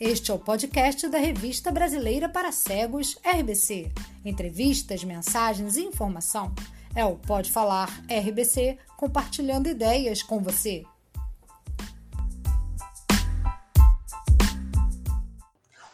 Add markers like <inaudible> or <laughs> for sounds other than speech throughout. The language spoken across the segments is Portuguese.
Este é o podcast da Revista Brasileira para Cegos, RBC. Entrevistas, mensagens e informação. É o Pode Falar RBC, compartilhando ideias com você.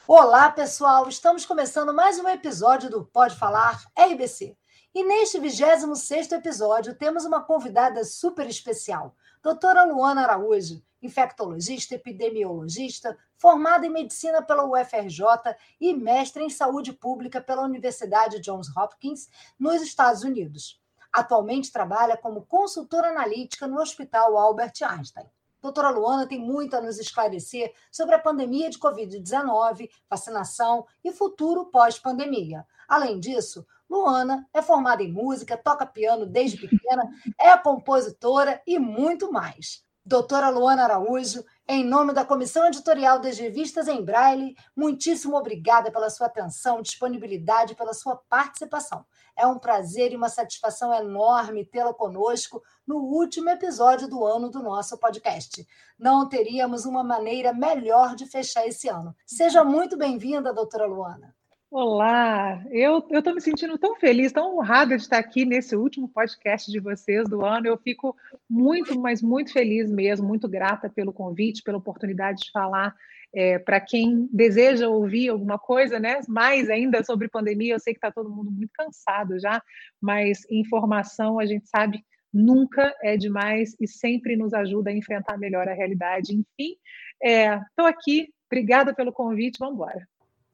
Olá, pessoal! Estamos começando mais um episódio do Pode Falar RBC. E neste 26º episódio temos uma convidada super especial, doutora Luana Araújo, infectologista, epidemiologista, formada em medicina pela UFRJ e mestre em saúde pública pela Universidade Johns Hopkins, nos Estados Unidos. Atualmente trabalha como consultora analítica no Hospital Albert Einstein. Doutora Luana tem muito a nos esclarecer sobre a pandemia de Covid-19, vacinação e futuro pós-pandemia. Além disso, Luana é formada em música, toca piano desde pequena, é compositora e muito mais. Doutora Luana Araújo, em nome da Comissão Editorial das Revistas em Braille, muitíssimo obrigada pela sua atenção, disponibilidade, pela sua participação. É um prazer e uma satisfação enorme tê-la conosco no último episódio do ano do nosso podcast. Não teríamos uma maneira melhor de fechar esse ano. Seja muito bem-vinda, doutora Luana. Olá, eu estou me sentindo tão feliz, tão honrada de estar aqui nesse último podcast de vocês do ano. Eu fico muito, mas muito feliz mesmo, muito grata pelo convite, pela oportunidade de falar é, para quem deseja ouvir alguma coisa, né? Mais ainda sobre pandemia. Eu sei que está todo mundo muito cansado já, mas informação a gente sabe nunca é demais e sempre nos ajuda a enfrentar melhor a realidade. Enfim, estou é, aqui. Obrigada pelo convite. Vamos embora.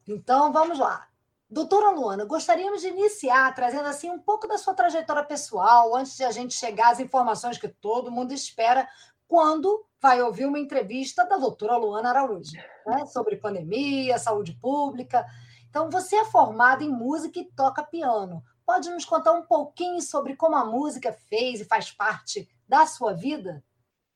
Então, vamos lá. Doutora Luana, gostaríamos de iniciar trazendo assim um pouco da sua trajetória pessoal, antes de a gente chegar às informações que todo mundo espera quando vai ouvir uma entrevista da doutora Luana Araújo, né, sobre pandemia, saúde pública. Então, você é formada em música e toca piano. Pode nos contar um pouquinho sobre como a música fez e faz parte da sua vida?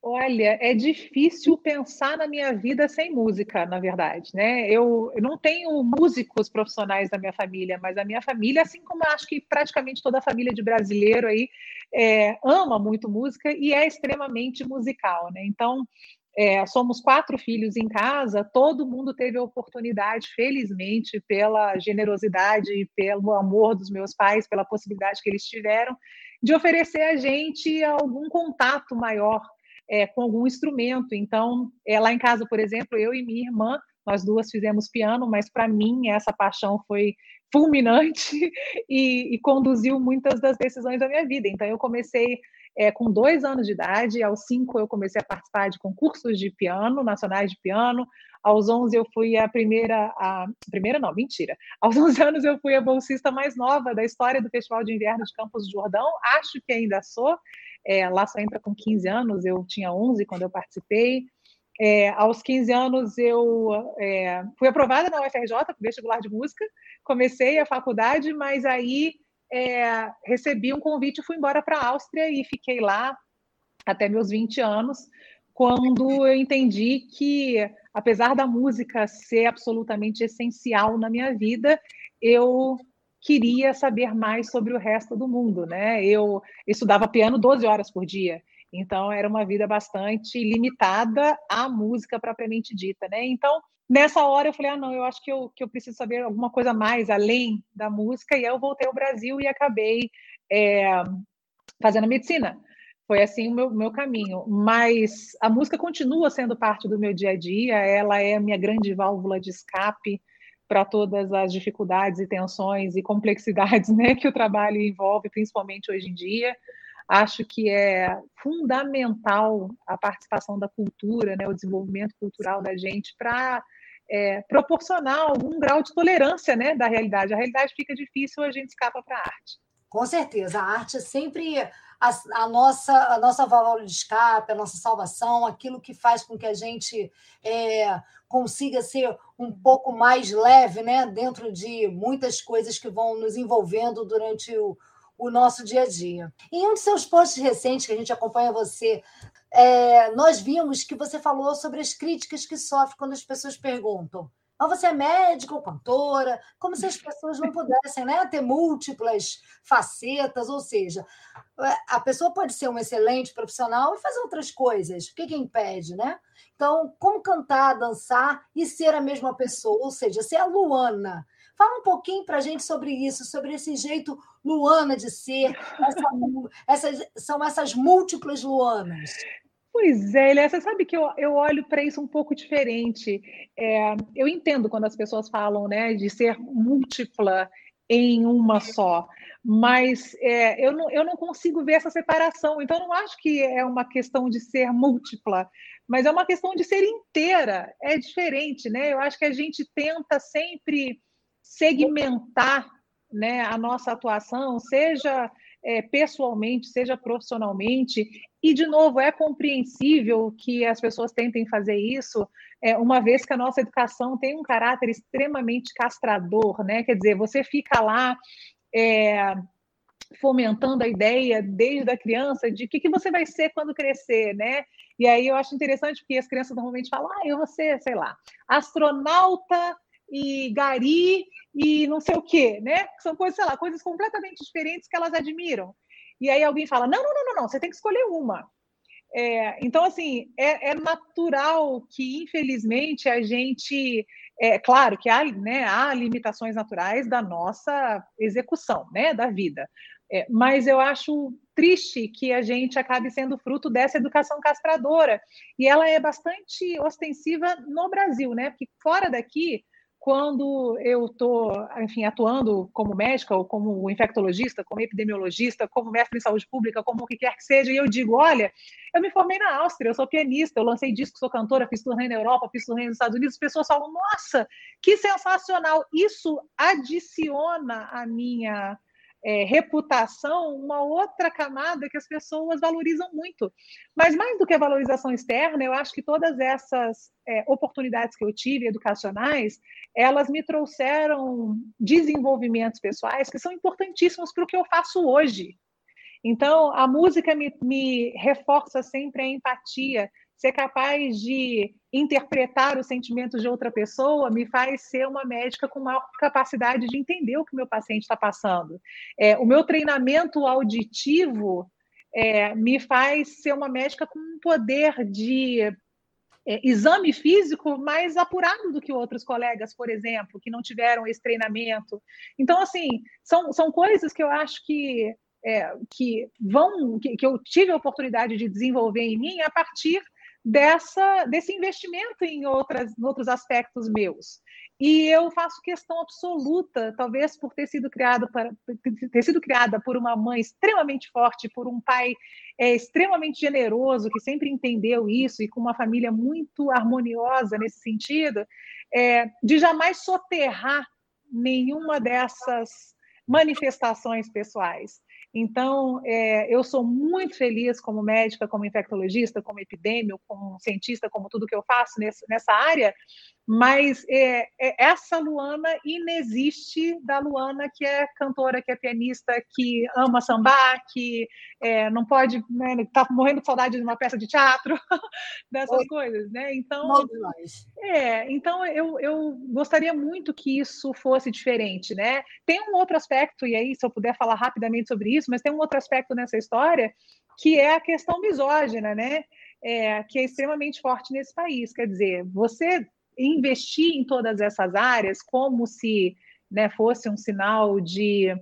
Olha, é difícil pensar na minha vida sem música, na verdade, né? Eu, não tenho músicos profissionais da minha família, mas a minha família, assim como acho que praticamente toda a família de brasileiro aí, é, ama muito música e é extremamente musical, né? Então, é, somos quatro filhos em casa, todo mundo teve a oportunidade, felizmente, pela generosidade e pelo amor dos meus pais, pela possibilidade que eles tiveram, de oferecer a gente algum contato maior é, com algum instrumento. Então, é, lá em casa, por exemplo, eu e minha irmã, nós duas fizemos piano, mas para mim essa paixão foi fulminante <laughs> e, e, conduziu muitas das decisões da minha vida. Então, eu comecei é, com dois anos de idade, aos cinco eu comecei a participar de concursos de piano, nacionais de piano, aos 11 eu fui a primeira, a primeira não, mentira. Aos <laughs> 11 anos eu fui a bolsista mais nova da história do Festival de Inverno de Campos do Jordão. Acho que ainda sou. É, lá só entra com 15 anos, eu tinha 11 quando eu participei. É, aos 15 anos, eu é, fui aprovada na UFRJ, vestibular de música, comecei a faculdade, mas aí é, recebi um convite e fui embora para a Áustria e fiquei lá até meus 20 anos, quando eu entendi que, apesar da música ser absolutamente essencial na minha vida, eu queria saber mais sobre o resto do mundo, né? Eu estudava piano 12 horas por dia, então era uma vida bastante limitada à música propriamente dita, né? Então, nessa hora eu falei, ah, não, eu acho que eu, que eu preciso saber alguma coisa mais além da música, e aí eu voltei ao Brasil e acabei é, fazendo medicina. Foi assim o meu, meu caminho. Mas a música continua sendo parte do meu dia a dia, ela é a minha grande válvula de escape, para todas as dificuldades e tensões e complexidades né, que o trabalho envolve, principalmente hoje em dia. Acho que é fundamental a participação da cultura, né, o desenvolvimento cultural da gente para é, proporcionar algum grau de tolerância né, da realidade. A realidade fica difícil, a gente escapa para a arte. Com certeza, a arte é sempre a, a, nossa, a nossa válvula de escape, a nossa salvação, aquilo que faz com que a gente é, consiga ser um pouco mais leve né, dentro de muitas coisas que vão nos envolvendo durante o, o nosso dia a dia. Em um de seus posts recentes, que a gente acompanha você, é, nós vimos que você falou sobre as críticas que sofre quando as pessoas perguntam Mas você é médica ou cantora, como se as pessoas não pudessem né, ter múltiplas facetas, ou seja, a pessoa pode ser um excelente profissional e fazer outras coisas. O que, que impede, né? Então, como cantar, dançar e ser a mesma pessoa, ou seja, ser a Luana. Fala um pouquinho para a gente sobre isso, sobre esse jeito Luana de ser, essa, essas, são essas múltiplas Luanas. Pois é, Elia, você sabe que eu, eu olho para isso um pouco diferente. É, eu entendo quando as pessoas falam né, de ser múltipla em uma só, mas é, eu, não, eu não consigo ver essa separação. Então, não acho que é uma questão de ser múltipla, mas é uma questão de ser inteira. É diferente, né? Eu acho que a gente tenta sempre segmentar né, a nossa atuação, seja é, pessoalmente, seja profissionalmente. E, de novo, é compreensível que as pessoas tentem fazer isso, é, uma vez que a nossa educação tem um caráter extremamente castrador, né? Quer dizer, você fica lá. É, fomentando a ideia desde a criança de o que, que você vai ser quando crescer, né? E aí eu acho interessante porque as crianças normalmente falam, ah, eu vou ser, sei lá, astronauta e gari e não sei o quê, né? São coisas, sei lá, coisas completamente diferentes que elas admiram. E aí alguém fala: não, não, não, não, não você tem que escolher uma. É, então, assim, é, é, natural que, infelizmente, a gente. É claro que há, né, há limitações naturais da nossa execução, né, da vida. É, mas eu acho triste que a gente acabe sendo fruto dessa educação castradora. E ela é bastante ostensiva no Brasil, né? Porque fora daqui, quando eu estou, enfim, atuando como médica ou como infectologista, como epidemiologista, como mestre em saúde pública, como o que quer que seja, e eu digo, olha, eu me formei na Áustria, eu sou pianista, eu lancei disco, sou cantora, fiz turnê na Europa, fiz turnê nos Estados Unidos, as pessoas falam, nossa, que sensacional! Isso adiciona a minha é, reputação uma outra camada que as pessoas valorizam muito. Mas mais do que a valorização externa, eu acho que todas essas é, oportunidades que eu tive educacionais, elas me trouxeram desenvolvimentos pessoais que são importantíssimos para o que eu faço hoje. Então, a música me, me reforça sempre a empatia, ser capaz de interpretar os sentimentos de outra pessoa me faz ser uma médica com maior capacidade de entender o que meu paciente está passando. É, o meu treinamento auditivo é, me faz ser uma médica com um poder de é, exame físico mais apurado do que outros colegas, por exemplo, que não tiveram esse treinamento. Então, assim, são, são coisas que eu acho que, é, que vão, que, que eu tive a oportunidade de desenvolver em mim a partir dessa, desse investimento em outras, outros aspectos meus. E eu faço questão absoluta, talvez por ter sido criada para ter sido criada por uma mãe extremamente forte, por um pai é, extremamente generoso que sempre entendeu isso e com uma família muito harmoniosa nesse sentido, é, de jamais soterrar nenhuma dessas manifestações pessoais. Então, é, eu sou muito feliz como médica, como infectologista, como epidêmio, como cientista, como tudo que eu faço nesse, nessa área, mas é, é, essa Luana inexiste da Luana que é cantora, que é pianista, que ama sambar, que é, não pode, né, tá morrendo de saudade de uma peça de teatro, <laughs> dessas Oi. coisas, né? Então, é, então eu, eu gostaria muito que isso fosse diferente, né? Tem um outro aspecto, e aí se eu puder falar rapidamente sobre isso, mas tem um outro aspecto nessa história que é a questão misógina, né? É, que é extremamente forte nesse país. Quer dizer, você investir em todas essas áreas como se né, fosse um sinal de,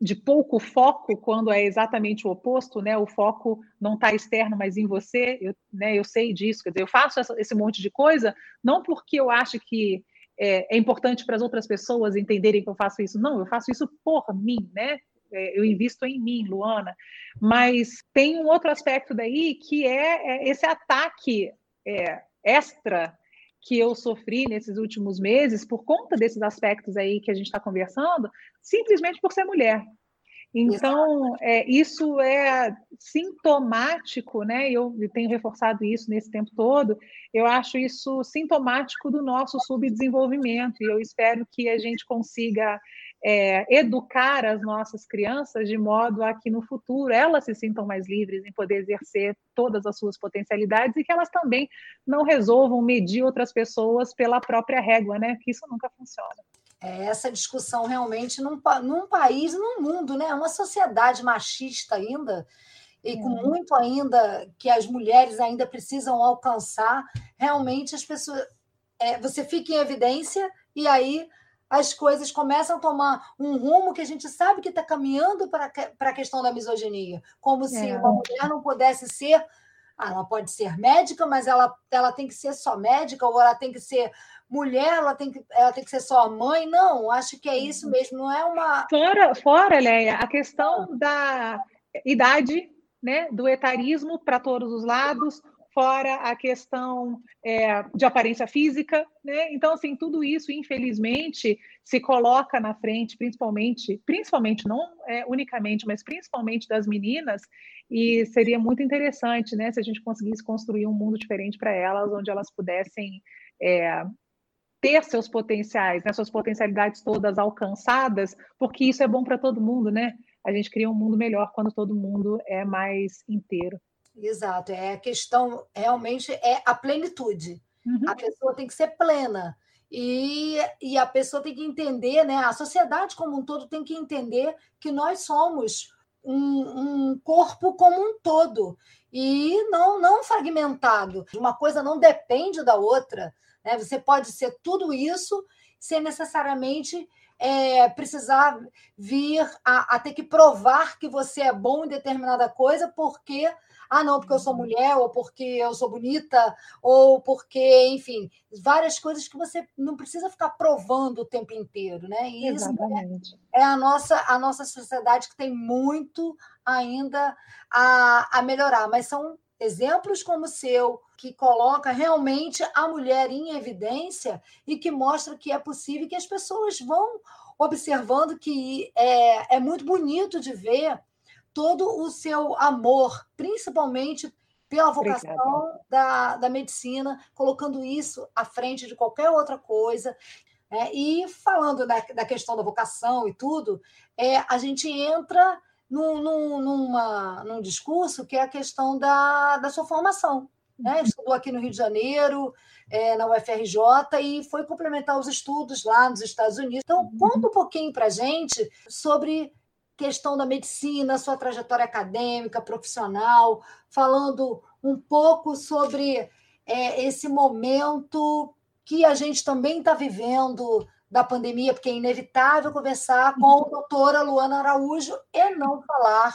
de pouco foco, quando é exatamente o oposto, né? O foco não está externo, mas em você. Eu, né, eu sei disso, quer dizer, eu faço essa, esse monte de coisa não porque eu acho que é, é importante para as outras pessoas entenderem que eu faço isso, não, eu faço isso por mim, né? É, eu invisto em mim, Luana. Mas tem um outro aspecto daí que é, é esse ataque é, extra que eu sofri nesses últimos meses por conta desses aspectos aí que a gente está conversando, simplesmente por ser mulher. Então, é, isso é sintomático, né? Eu tenho reforçado isso nesse tempo todo. Eu acho isso sintomático do nosso subdesenvolvimento e eu espero que a gente consiga é, educar as nossas crianças de modo a que no futuro elas se sintam mais livres em poder exercer todas as suas potencialidades e que elas também não resolvam medir outras pessoas pela própria régua, né? Que isso nunca funciona. É essa discussão realmente num, num país, num mundo, né? Uma sociedade machista ainda e com é. muito ainda que as mulheres ainda precisam alcançar, realmente as pessoas é, você fica em evidência e aí as coisas começam a tomar um rumo que a gente sabe que está caminhando para a questão da misoginia, como se é. uma mulher não pudesse ser, ah, ela pode ser médica, mas ela, ela tem que ser só médica, ou ela tem que ser mulher, ela tem que, ela tem que ser só mãe. Não, acho que é isso uhum. mesmo, não é uma. Fora, fora Leia, a questão da idade, né, do etarismo para todos os lados, fora a questão é, de aparência física, né? Então, assim, tudo isso, infelizmente, se coloca na frente, principalmente, principalmente, não é, unicamente, mas principalmente das meninas, e seria muito interessante, né, se a gente conseguisse construir um mundo diferente para elas, onde elas pudessem é, ter seus potenciais, né, suas potencialidades todas alcançadas, porque isso é bom para todo mundo, né? A gente cria um mundo melhor quando todo mundo é mais inteiro. Exato, é a questão realmente é a plenitude. Uhum. A pessoa tem que ser plena. E, e a pessoa tem que entender, né? A sociedade como um todo tem que entender que nós somos um, um corpo como um todo e não, não fragmentado. Uma coisa não depende da outra. Né? Você pode ser tudo isso sem necessariamente é, precisar vir a, a, ter que provar que você é bom em determinada coisa, porque ah, não, porque eu sou mulher, ou porque eu sou bonita, ou porque, enfim, várias coisas que você não precisa ficar provando o tempo inteiro, né? E Exatamente. isso é, é a nossa, a nossa sociedade que tem muito ainda a, a melhorar, mas são exemplos como o seu, que coloca realmente a mulher em evidência e que mostra que é possível que as pessoas vão observando que é, é muito bonito de ver todo o seu amor, principalmente pela vocação da, da medicina, colocando isso à frente de qualquer outra coisa. É, e falando da, da questão da vocação e tudo, é, a gente entra num, num, numa, num discurso que é a questão da, da sua formação. Né? Uhum. Estudou aqui no Rio de Janeiro, é, na UFRJ, e foi complementar os estudos lá nos Estados Unidos. Então, uhum. conta um pouquinho para a gente sobre questão da medicina, sua trajetória acadêmica, profissional, falando um pouco sobre é, esse momento que a gente também está vivendo da pandemia, porque é inevitável conversar com a doutora Luana Araújo e não falar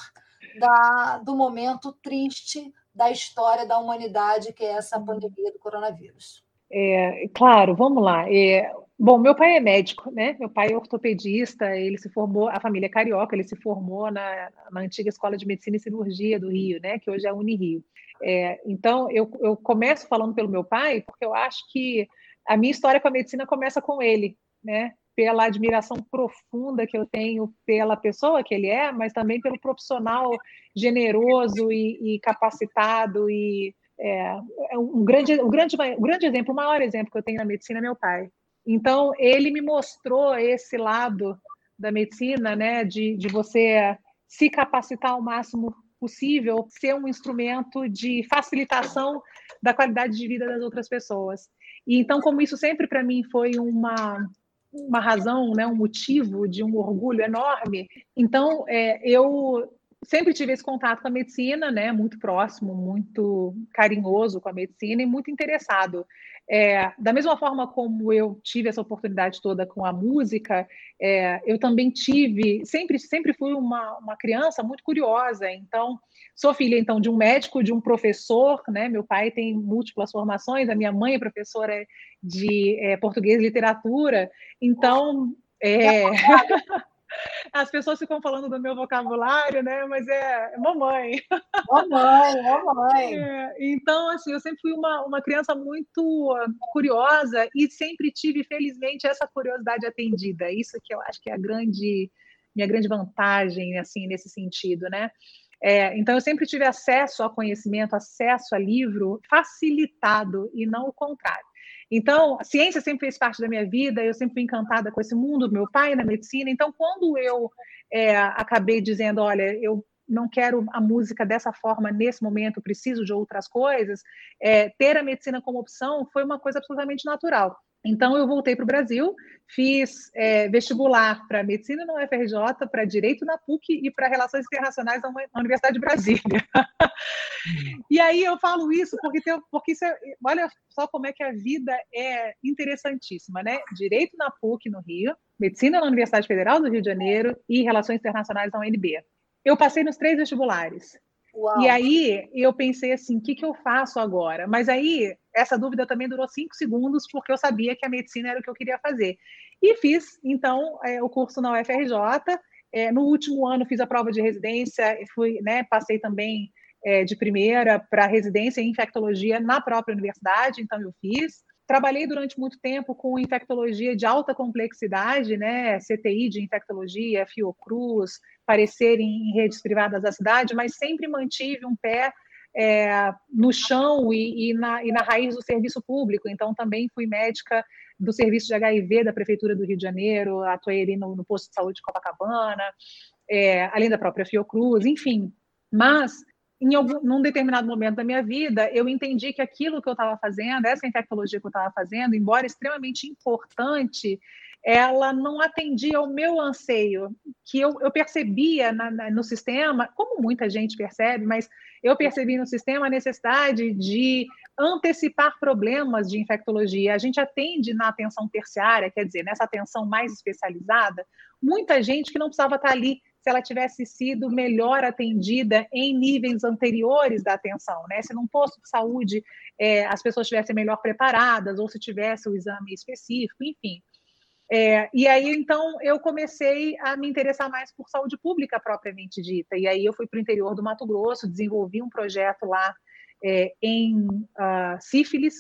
da, do momento triste da história da humanidade, que é essa pandemia do coronavírus. É, claro, vamos lá. É, Bom, meu pai é médico, né? Meu pai é ortopedista, ele se formou, a família é carioca, ele se formou na, na antiga Escola de Medicina e Cirurgia do Rio, né? Que hoje é a Unirio. É, então, eu, eu começo falando pelo meu pai, porque eu acho que a minha história com a medicina começa com ele, né? Pela admiração profunda que eu tenho pela pessoa que ele é, mas também pelo profissional generoso e, e capacitado e é, é um grande, um grande, um grande exemplo, o maior exemplo que eu tenho na medicina é meu pai. Então, ele me mostrou esse lado da medicina, né, de, de você se capacitar ao máximo possível, ser um instrumento de facilitação da qualidade de vida das outras pessoas. E então, como isso sempre para mim foi uma uma razão, né, um motivo de um orgulho enorme. Então, é, eu sempre tive esse contato com a medicina, né, muito próximo, muito carinhoso com a medicina e muito interessado. É, da mesma forma como eu tive essa oportunidade toda com a música, é, eu também tive, sempre, sempre fui uma, uma criança muito curiosa. Então, sou filha então de um médico, de um professor, né? Meu pai tem múltiplas formações, a minha mãe é professora de é, português e literatura. Então, é... <laughs> as pessoas ficam falando do meu vocabulário, né? Mas é mamãe. Mamãe, mamãe. É, então, assim, eu sempre fui uma, uma criança muito curiosa e sempre tive, felizmente, essa curiosidade atendida. Isso que eu acho que é a grande, minha grande vantagem, assim, nesse sentido, né? É, então, eu sempre tive acesso a conhecimento, acesso a livro facilitado e não o contrário. Então, a ciência sempre fez parte da minha vida, eu sempre fui encantada com esse mundo, meu pai na medicina. Então, quando eu é, acabei dizendo, olha, eu não quero a música dessa forma nesse momento, preciso de outras coisas, é, ter a medicina como opção foi uma coisa absolutamente natural. Então, eu voltei para o Brasil, fiz é, vestibular para medicina na UFRJ, para direito na PUC e para relações internacionais na Universidade de Brasília. <laughs> e aí eu falo isso porque, tem, porque isso é, olha só como é que a vida é interessantíssima, né? Direito na PUC no Rio, medicina na Universidade Federal do Rio de Janeiro e relações internacionais na UNB. Eu passei nos três vestibulares. Uau. E aí eu pensei assim, o que, que eu faço agora? Mas aí essa dúvida também durou cinco segundos, porque eu sabia que a medicina era o que eu queria fazer. E fiz, então, é, o curso na UFRJ. É, no último ano fiz a prova de residência, fui, né, passei também é, de primeira para residência em infectologia na própria universidade, então eu fiz. Trabalhei durante muito tempo com infectologia de alta complexidade, né? CTI de infectologia, Fiocruz, parecer em redes privadas da cidade, mas sempre mantive um pé é, no chão e, e, na, e na raiz do serviço público. Então, também fui médica do serviço de HIV da Prefeitura do Rio de Janeiro, atuei ali no, no posto de saúde de Copacabana, é, além da própria Fiocruz, enfim. Mas em algum, num determinado momento da minha vida, eu entendi que aquilo que eu estava fazendo, essa infectologia que eu estava fazendo, embora extremamente importante, ela não atendia ao meu anseio, que eu, eu percebia na, na, no sistema, como muita gente percebe, mas eu percebi no sistema a necessidade de antecipar problemas de infectologia. A gente atende na atenção terciária, quer dizer, nessa atenção mais especializada, muita gente que não precisava estar ali se ela tivesse sido melhor atendida em níveis anteriores da atenção, né? Se num posto de saúde é, as pessoas estivessem melhor preparadas, ou se tivesse o exame específico, enfim. É, e aí, então, eu comecei a me interessar mais por saúde pública propriamente dita. E aí eu fui para o interior do Mato Grosso, desenvolvi um projeto lá é, em uh, sífilis,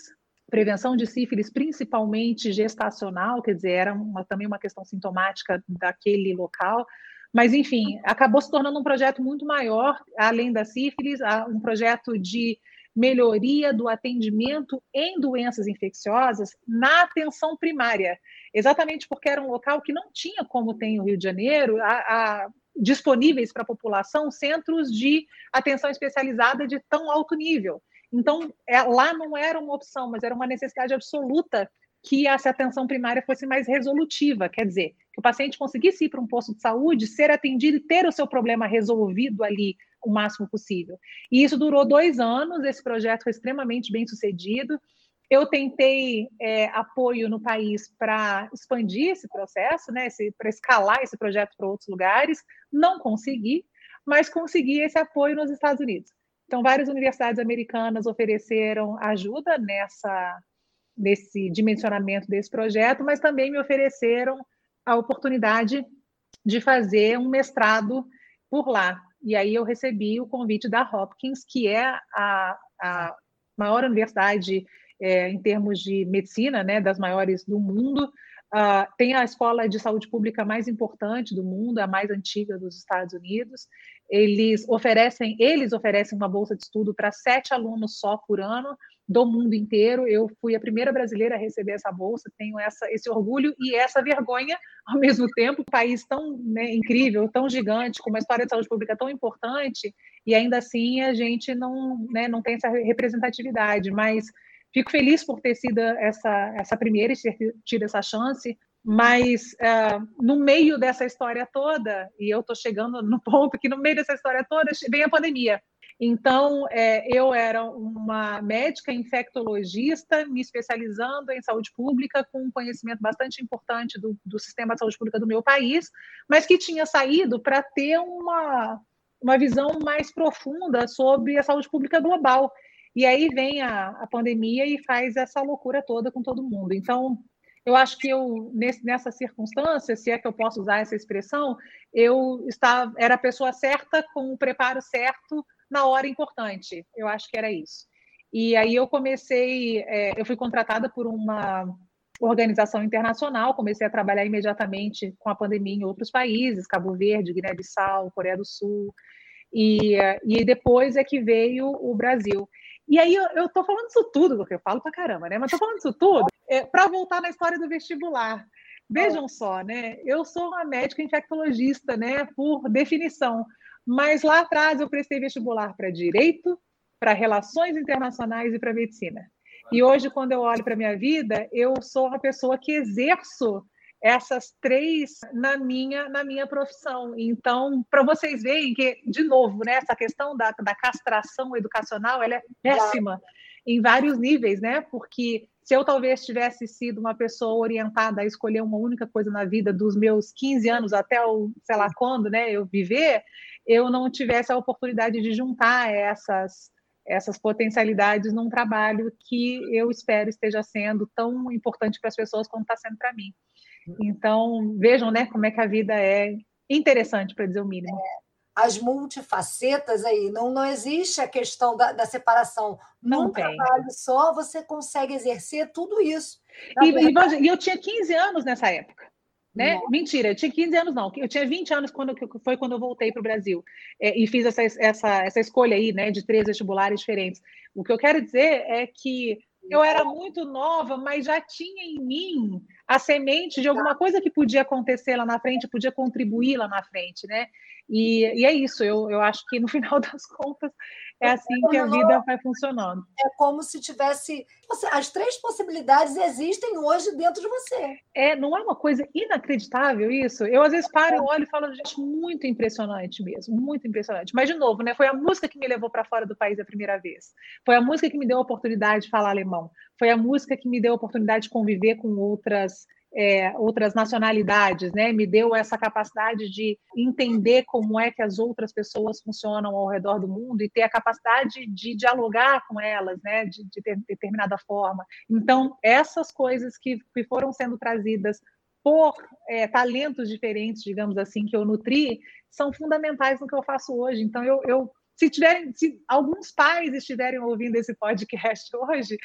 prevenção de sífilis, principalmente gestacional, quer dizer, era uma, também uma questão sintomática daquele local, mas, enfim, acabou se tornando um projeto muito maior, além da sífilis, um projeto de melhoria do atendimento em doenças infecciosas na atenção primária, exatamente porque era um local que não tinha, como tem o Rio de Janeiro, a, a, disponíveis para a população centros de atenção especializada de tão alto nível. Então, é, lá não era uma opção, mas era uma necessidade absoluta que essa atenção primária fosse mais resolutiva, quer dizer, que o paciente conseguisse ir para um posto de saúde, ser atendido e ter o seu problema resolvido ali o máximo possível. E isso durou dois anos, esse projeto foi extremamente bem sucedido. Eu tentei é, apoio no país para expandir esse processo, né, para escalar esse projeto para outros lugares, não consegui, mas consegui esse apoio nos Estados Unidos. Então, várias universidades americanas ofereceram ajuda nessa nesse dimensionamento desse projeto, mas também me ofereceram a oportunidade de fazer um mestrado por lá. E aí eu recebi o convite da Hopkins, que é a, a maior universidade é, em termos de medicina, né, das maiores do mundo. Uh, tem a escola de saúde pública mais importante do mundo, a mais antiga dos Estados Unidos. Eles oferecem, eles oferecem uma bolsa de estudo para sete alunos só por ano do mundo inteiro. Eu fui a primeira brasileira a receber essa bolsa, tenho essa, esse orgulho e essa vergonha <laughs> ao mesmo tempo. Um país tão né, incrível, tão gigante, com uma história de saúde pública tão importante, e ainda assim a gente não, né, não tem essa representatividade. Mas fico feliz por ter sido essa, essa primeira e ter tido essa chance. Mas uh, no meio dessa história toda, e eu estou chegando no ponto que no meio dessa história toda vem a pandemia. Então, é, eu era uma médica infectologista, me especializando em saúde pública, com um conhecimento bastante importante do, do sistema de saúde pública do meu país, mas que tinha saído para ter uma, uma visão mais profunda sobre a saúde pública global. E aí vem a, a pandemia e faz essa loucura toda com todo mundo. Então, eu acho que eu, nesse, nessa circunstância, se é que eu posso usar essa expressão, eu estava, era a pessoa certa, com o preparo certo, na hora importante. Eu acho que era isso. E aí eu comecei, é, eu fui contratada por uma organização internacional, comecei a trabalhar imediatamente com a pandemia em outros países, Cabo Verde, Guiné-Bissau, Coreia do Sul, e, e depois é que veio o Brasil. E aí eu estou falando isso tudo, porque eu falo pra caramba, né? Mas estou falando isso tudo é, para voltar na história do vestibular. Vejam só, né? Eu sou uma médica infectologista, né? Por definição. Mas lá atrás eu prestei vestibular para direito, para relações internacionais e para medicina. E hoje, quando eu olho para minha vida, eu sou uma pessoa que exerço essas três na minha na minha profissão. Então, para vocês verem que, de novo, né, essa questão da, da castração educacional ela é péssima em vários níveis, né? Porque se eu talvez tivesse sido uma pessoa orientada a escolher uma única coisa na vida dos meus 15 anos até o, sei lá quando, né, eu viver, eu não tivesse a oportunidade de juntar essas essas potencialidades num trabalho que eu espero esteja sendo tão importante para as pessoas como está sendo para mim. Então, vejam, né, como é que a vida é interessante, para dizer o mínimo. É, as multifacetas aí, não, não existe a questão da, da separação. Não Num tem. trabalho só, você consegue exercer tudo isso. E, e, eu tinha 15 anos nessa época. Né? Mentira, eu tinha 15 anos, não. Eu tinha 20 anos quando foi quando eu voltei para o Brasil é, e fiz essa, essa, essa escolha aí, né, de três vestibulares diferentes. O que eu quero dizer é que eu era muito nova, mas já tinha em mim a semente de alguma coisa que podia acontecer lá na frente, podia contribuir lá na frente, né? E, e é isso, eu, eu acho que no final <laughs> das contas é assim que a vida vai funcionando. É como se tivesse. As três possibilidades existem hoje dentro de você. É, não é uma coisa inacreditável isso? Eu às vezes paro, olho e falo, gente, muito impressionante mesmo, muito impressionante. Mas, de novo, né, foi a música que me levou para fora do país a primeira vez. Foi a música que me deu a oportunidade de falar alemão. Foi a música que me deu a oportunidade de conviver com outras é, outras nacionalidades, né? Me deu essa capacidade de entender como é que as outras pessoas funcionam ao redor do mundo e ter a capacidade de dialogar com elas, né? De, de ter, determinada forma. Então, essas coisas que, que foram sendo trazidas por é, talentos diferentes, digamos assim, que eu nutri, são fundamentais no que eu faço hoje. Então, eu, eu se tiverem, se alguns pais estiverem ouvindo esse podcast <laughs> hoje,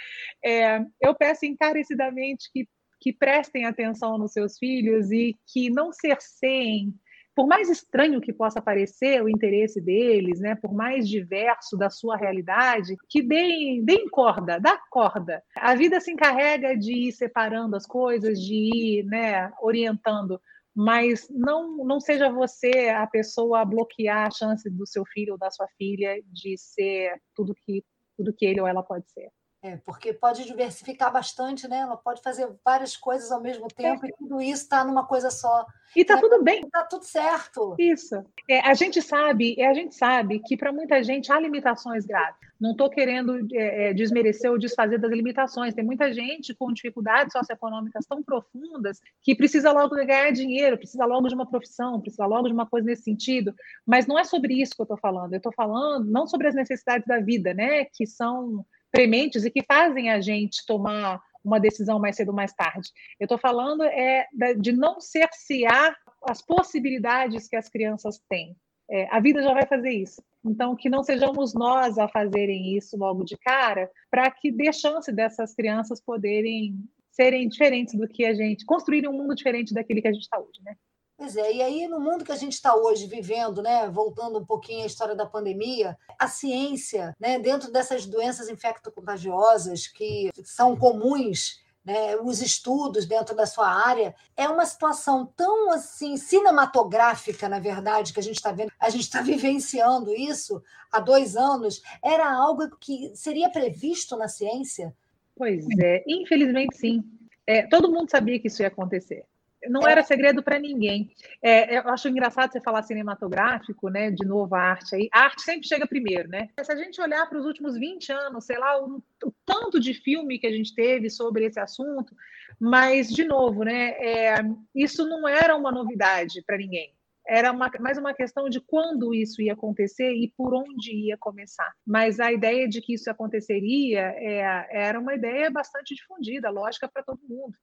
é, eu peço encarecidamente que que prestem atenção nos seus filhos e que não cerceiem, por mais estranho que possa parecer o interesse deles, né, por mais diverso da sua realidade, que deem, deem corda, dá corda. A vida se encarrega de ir separando as coisas, de ir né, orientando, mas não, não seja você a pessoa a bloquear a chance do seu filho ou da sua filha de ser tudo que, tudo que ele ou ela pode ser. É, porque pode diversificar bastante, né? Ela pode fazer várias coisas ao mesmo tempo é. e tudo isso está numa coisa só. E está tudo bem. Está tudo certo. Isso. É, a gente sabe, a gente sabe que para muita gente há limitações graves. Não estou querendo é, é, desmerecer ou desfazer das limitações. Tem muita gente com dificuldades socioeconômicas tão profundas que precisa logo ganhar dinheiro, precisa logo de uma profissão, precisa logo de uma coisa nesse sentido. Mas não é sobre isso que eu estou falando. Eu estou falando não sobre as necessidades da vida, né? Que são prementes e que fazem a gente tomar uma decisão mais cedo ou mais tarde. Eu estou falando é de não cercear as possibilidades que as crianças têm. É, a vida já vai fazer isso. Então, que não sejamos nós a fazerem isso logo de cara, para que dê chance dessas crianças poderem serem diferentes do que a gente, construírem um mundo diferente daquele que a gente está hoje, né? Pois é, e aí no mundo que a gente está hoje vivendo, né, voltando um pouquinho à história da pandemia, a ciência, né, dentro dessas doenças infectocontagiosas que são comuns né, os estudos dentro da sua área, é uma situação tão assim cinematográfica, na verdade, que a gente está vendo, a gente está <laughs> vivenciando isso há dois anos, era algo que seria previsto na ciência? Pois é, infelizmente sim. É, todo mundo sabia que isso ia acontecer não era segredo para ninguém. É, eu acho engraçado você falar cinematográfico, né? De novo, a arte aí. A arte sempre chega primeiro, né? Se a gente olhar para os últimos 20 anos, sei lá, o, o, tanto de filme que a gente teve sobre esse assunto, mas, de novo, né? É, isso não era uma novidade para ninguém. Era uma, mais uma questão de quando isso ia acontecer e por onde ia começar. Mas a ideia de que isso aconteceria é, era uma ideia bastante difundida, lógica para todo mundo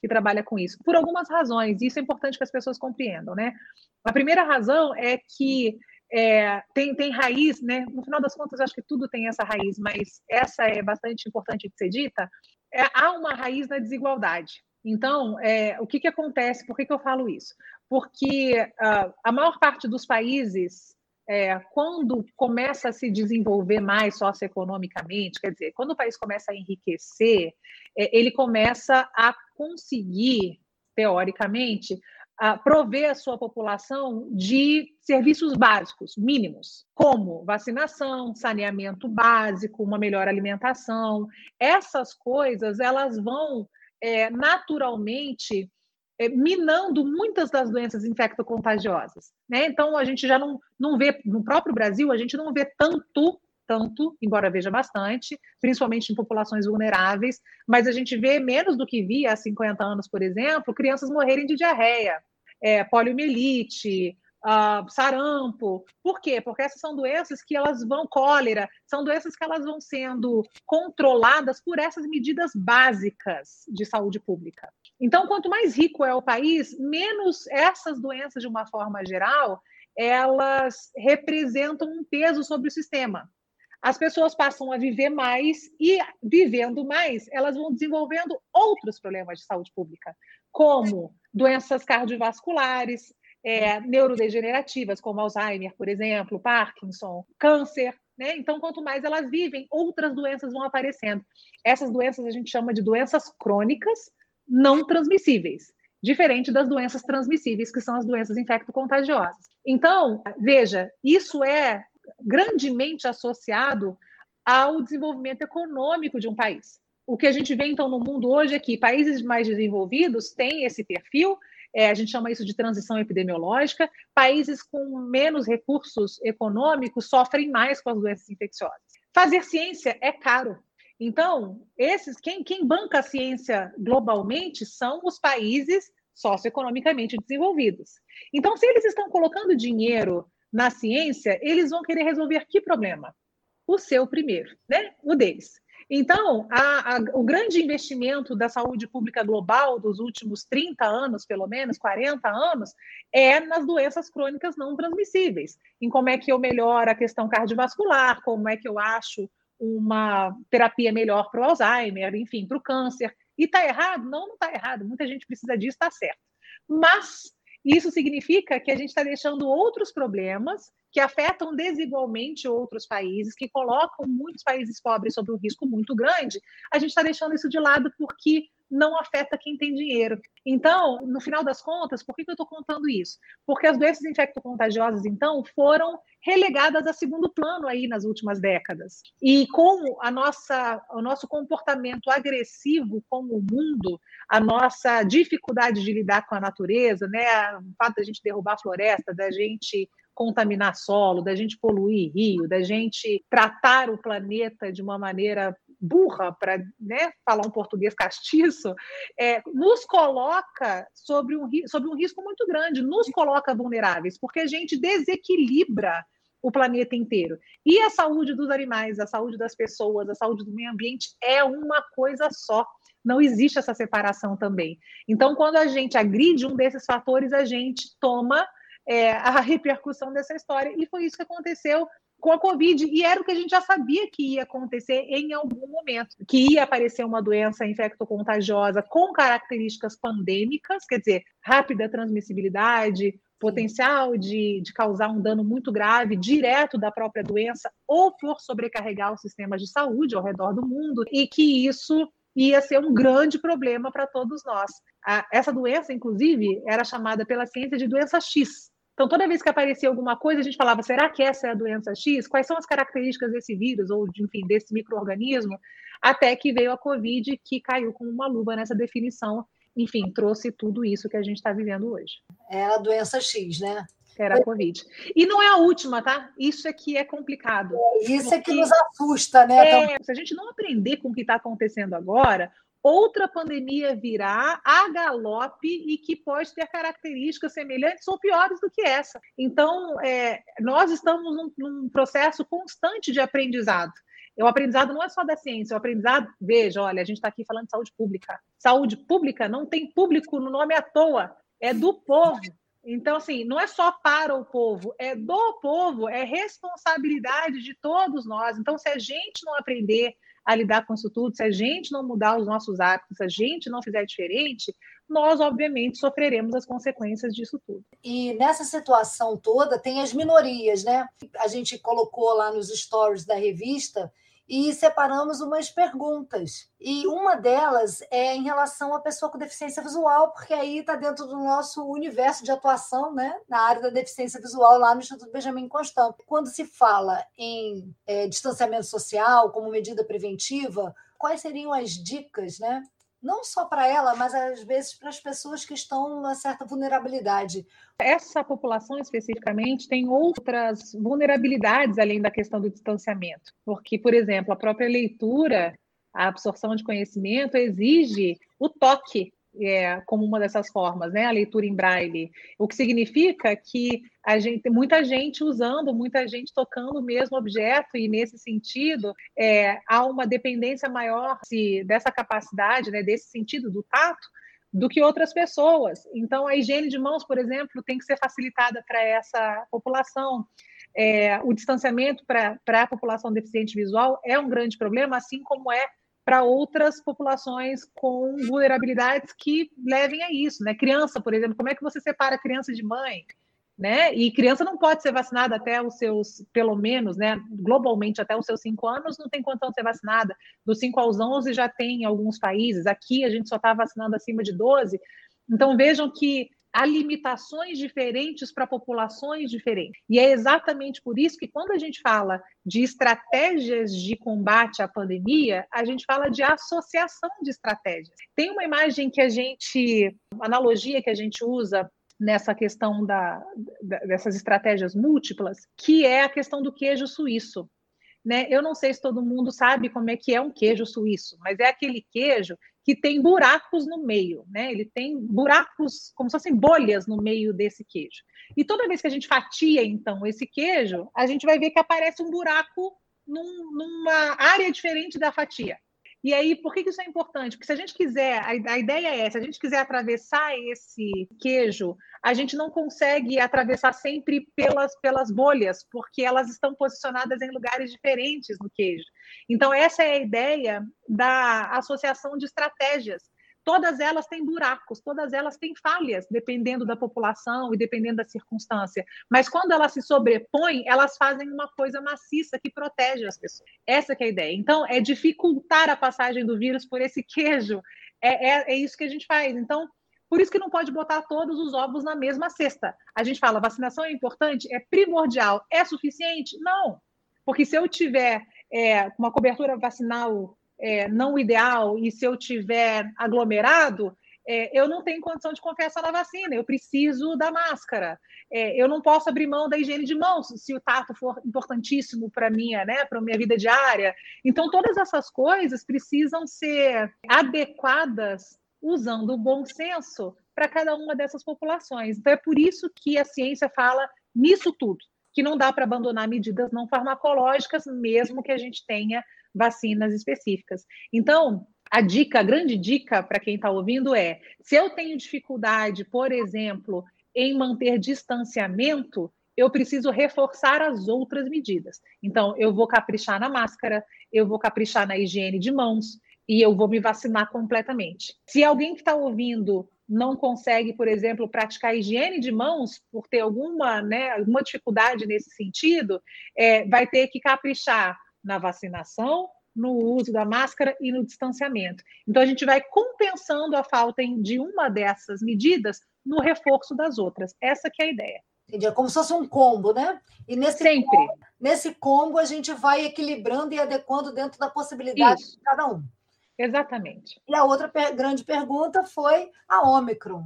que trabalha com isso, por algumas razões, e isso é importante que as pessoas compreendam, né? A primeira razão é que é, tem, tem raiz, né? No final das contas, acho que tudo tem essa raiz, mas essa é bastante importante de ser dita. É, há uma raiz na desigualdade. Então, é, o que, que acontece? Por que, que eu falo isso? Porque uh, a maior parte dos países é, quando começa a se desenvolver mais socioeconomicamente, quer dizer, quando o país começa a enriquecer, é, ele começa a conseguir, teoricamente, a prover a sua população de serviços básicos, mínimos, como vacinação, saneamento básico, uma melhor alimentação. Essas coisas, elas vão é, naturalmente minando muitas das doenças infectocontagiosas. Né? Então, a gente já não, não vê, no próprio Brasil, a gente não vê tanto tanto, embora veja bastante, principalmente em populações vulneráveis, mas a gente vê menos do que via há 50 anos, por exemplo, crianças morrerem de diarreia, é, poliomielite, uh, sarampo. Por quê? Porque essas são doenças que elas vão, cólera, são doenças que elas vão sendo controladas por essas medidas básicas de saúde pública. Então, quanto mais rico é o país, menos essas doenças, de uma forma geral, elas representam um peso sobre o sistema as pessoas passam a viver mais e, vivendo mais, elas vão desenvolvendo outros problemas de saúde pública, como doenças cardiovasculares, é, neurodegenerativas, como Alzheimer, por exemplo, Parkinson, câncer. Né? Então, quanto mais elas vivem, outras doenças vão aparecendo. Essas doenças a gente chama de doenças crônicas não transmissíveis, diferente das doenças transmissíveis, que são as doenças infecto-contagiosas. Então, veja, isso é grandemente associado ao desenvolvimento econômico de um país. O que a gente vê, então, no mundo hoje é que países mais desenvolvidos têm esse perfil, é, a gente chama isso de transição epidemiológica. Países com menos recursos econômicos sofrem mais com as doenças infecciosas. Fazer ciência é caro. Então, esses quem, quem banca a ciência globalmente são os países socioeconomicamente desenvolvidos. Então, se eles estão colocando dinheiro na ciência, eles vão querer resolver que problema? O seu primeiro, né? O deles. Então, a, a, o grande investimento da saúde pública global dos últimos 30 anos, pelo menos, 40 anos, é nas doenças crônicas não transmissíveis. Em como é que eu melhoro a questão cardiovascular, como é que eu acho uma terapia melhor para o Alzheimer, enfim, para o câncer. E está errado? Não, não está errado. Muita gente precisa disso, está certo. Mas isso significa que a gente está deixando outros problemas que afetam desigualmente outros países, que colocam muitos países pobres sob um risco muito grande, a gente está deixando isso de lado porque não afeta quem tem dinheiro. Então, no final das contas, por que, eu estou contando isso? Porque as doenças infecto-contagiosas, então, foram relegadas a segundo plano aí nas últimas décadas. E com a nossa, o nosso comportamento agressivo com o mundo, a nossa dificuldade de lidar com a natureza, né? o fato da gente derrubar a floresta, da gente contaminar solo, da gente poluir rio, da gente tratar o planeta de uma maneira burra, para né, falar um português castiço, é, nos coloca sobre um, sobre um risco muito grande, nos coloca vulneráveis, porque a gente desequilibra o planeta inteiro. E a saúde dos animais, a saúde das pessoas, a saúde do meio ambiente é uma coisa só. Não existe essa separação também. Então, quando a gente agride um desses fatores, a gente toma é, a repercussão dessa história. E foi isso que aconteceu com a Covid, e era o que a gente já sabia que ia acontecer em algum momento, que ia aparecer uma doença infectocontagiosa com características pandêmicas, quer dizer, rápida transmissibilidade, potencial de, de causar um dano muito grave direto da própria doença ou por sobrecarregar os sistemas de saúde ao redor do mundo, e que isso ia ser um grande problema para todos nós. essa doença, inclusive, era chamada pela ciência de doença X, então, toda vez que aparecia alguma coisa, a gente falava: será que essa é a doença X? Quais são as características desse vírus ou, enfim, desse microorganismo? Até que veio a Covid, que caiu como uma luva nessa definição. Enfim, trouxe tudo isso que a gente está vivendo hoje. É a doença X, né? Era a Covid. E não é a última, tá? Isso é que é complicado. É, isso é que nos assusta, né? É, se a gente não aprender com o que está acontecendo agora, outra pandemia virá a galope e que pode ter características semelhantes ou piores do que essa. Então, é, nós estamos num, num processo constante de aprendizado. O aprendizado não é só da ciência, o aprendizado, veja, olha, a gente está aqui falando de saúde pública. Saúde pública não tem público no nome à toa, é do povo. Então, assim, não é só para o povo, é do povo, é responsabilidade de todos nós. Então, se a gente não aprender a lidar com isso tudo, se a gente não mudar os nossos hábitos, se a gente não fizer diferente, nós, obviamente, sofreremos as consequências disso tudo. E nessa situação toda, tem as minorias, né? A gente colocou lá nos stories da revista e separamos umas perguntas. E uma delas é em relação à pessoa com deficiência visual, porque aí está dentro do nosso universo de atuação, né, na área da deficiência visual, lá no Instituto Benjamin Constant. Quando se fala em é, distanciamento social como medida preventiva, quais seriam as dicas, né, não só para ela, mas às vezes para as pessoas que estão numa certa vulnerabilidade. Essa população especificamente tem outras vulnerabilidades além da questão do distanciamento, porque, por exemplo, a própria leitura, a absorção de conhecimento exige o toque é, como uma dessas formas, né? A leitura em braille, o que significa que a gente, muita gente usando, muita gente tocando o mesmo objeto e nesse sentido é, há uma dependência maior se, dessa capacidade, né? Desse sentido do tato do que outras pessoas. Então, a higiene de mãos, por exemplo, tem que ser facilitada para essa população. É, o distanciamento para a população deficiente visual é um grande problema, assim como é para outras populações com vulnerabilidades que levem a isso, né? Criança, por exemplo, como é que você separa criança de mãe? Né? E criança não pode ser vacinada até os seus, pelo menos, né, globalmente até os seus cinco anos, não tem de ser vacinada. Dos 5 aos 11 já tem em alguns países, aqui a gente só está vacinando acima de 12. Então vejam que há limitações diferentes para populações diferentes. E é exatamente por isso que, quando a gente fala de estratégias de combate à pandemia, a gente fala de associação de estratégias. Tem uma imagem que a gente, uma analogia que a gente usa nessa questão da, dessas estratégias múltiplas, que é a questão do queijo suíço. Né? Eu não sei se todo mundo sabe como é que é um queijo suíço, mas é aquele queijo que tem buracos no meio, né? Ele tem buracos, como se fossem bolhas no meio desse queijo. E toda vez que a gente fatia, então, esse queijo, a gente vai ver que aparece um buraco num, numa área diferente da fatia. E aí, por que, isso é importante? Porque se a gente quiser, a, a ideia é, se a gente quiser atravessar esse queijo, a gente não consegue atravessar sempre pelas, pelas bolhas, porque elas estão posicionadas em lugares diferentes no queijo. Então, essa é a ideia da associação de estratégias todas elas têm buracos, todas elas têm falhas, dependendo da população e dependendo da circunstância. Mas quando elas se sobrepõem, elas fazem uma coisa maciça que protege as pessoas. Essa é a ideia. Então, é dificultar a passagem do vírus por esse queijo. É, é, é isso que a gente faz. Então, por isso que não pode botar todos os ovos na mesma cesta. A gente fala, vacinação é importante, é primordial, é suficiente? Não. Porque se eu tiver é, uma cobertura vacinal é, não ideal e se eu tiver aglomerado, é, eu não tenho condição de confiar só na vacina, eu preciso da máscara. É, eu não posso abrir mão da higiene de mãos se o tato for importantíssimo para minha, né, para minha vida diária. Então todas essas coisas precisam ser adequadas usando o bom senso para cada uma dessas populações. Então é por isso que a ciência fala nisso tudo, que não dá para abandonar medidas não farmacológicas, mesmo que a gente tenha vacinas específicas. Então, a dica, a grande dica para quem está ouvindo é: se eu tenho dificuldade, por exemplo, em manter distanciamento, eu preciso reforçar as outras medidas. Então, eu vou caprichar na máscara, eu vou caprichar na higiene de mãos e eu vou me vacinar completamente. Se alguém que está ouvindo não consegue, por exemplo, praticar higiene de mãos por ter alguma, né, alguma dificuldade nesse sentido, é, vai ter que caprichar na vacinação, no uso da máscara e no distanciamento. Então, a gente vai compensando a falta de uma dessas medidas no reforço das outras. Essa que é a ideia. Entendi. É como se fosse um combo, né? E nesse Sempre. Combo, nesse combo, a gente vai equilibrando e adequando dentro da possibilidade Isso. de cada um. Exatamente. E a outra grande pergunta foi a Omicron,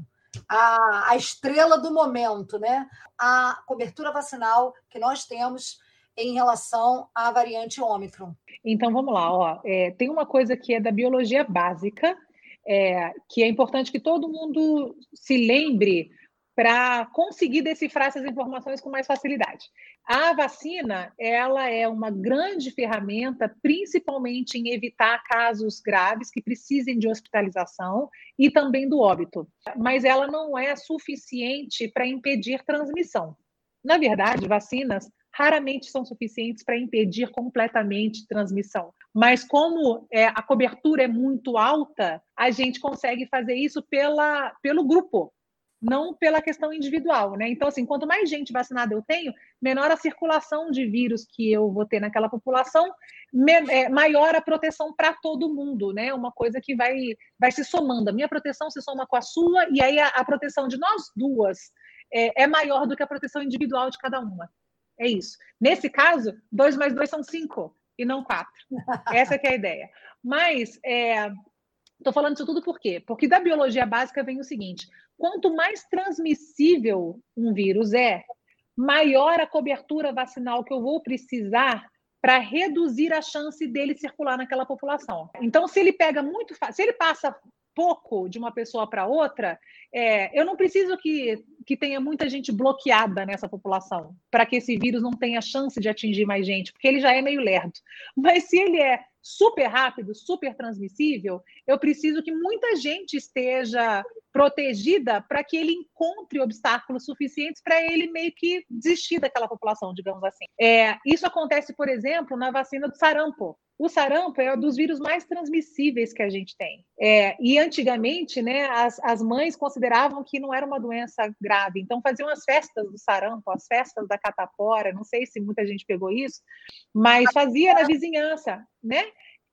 a, a estrela do momento, né? A cobertura vacinal que nós temos em relação à variante Ômicron. Então vamos lá, ó. É, tem uma coisa que é da biologia básica, é, que é importante que todo mundo se lembre para conseguir decifrar essas informações com mais facilidade. A vacina, ela é uma grande ferramenta, principalmente em evitar casos graves que precisem de hospitalização e também do óbito, mas ela não é suficiente para impedir transmissão. Na verdade, vacinas raramente são suficientes para impedir completamente transmissão. Mas como é, a cobertura é muito alta, a gente consegue fazer isso pela, pelo grupo, não pela questão individual, né? Então, assim, quanto mais gente vacinada eu tenho, menor a circulação de vírus que eu vou ter naquela população, é, maior a proteção para todo mundo, né? Uma coisa que vai, vai se somando. A minha proteção se soma com a sua, e aí a, a proteção de nós duas é, é, maior do que a proteção individual de cada uma. É isso. Nesse caso, dois mais dois são cinco e não quatro. <laughs> Essa que é a ideia. Mas estou é, falando isso tudo por quê? Porque da biologia básica vem o seguinte: quanto mais transmissível um vírus é, maior a cobertura vacinal que eu vou precisar para reduzir a chance dele circular naquela população. Então, se ele pega muito, se ele passa pouco de uma pessoa para outra, é, eu não preciso que, que tenha muita gente bloqueada nessa população para que esse vírus não tenha chance de atingir mais gente, porque ele já é meio lerdo. Mas se ele é super rápido, super transmissível, eu preciso que muita gente esteja protegida para que ele encontre obstáculos suficientes para ele meio que desistir daquela população, digamos assim. É, isso acontece, por exemplo, na vacina do sarampo. O sarampo é um dos vírus mais transmissíveis que a gente tem. É, e antigamente, né, as, as mães consideravam que não era uma doença grave, então faziam as festas do sarampo, as festas da catapora, não sei se muita gente pegou isso, mas fazia na vizinhança, né?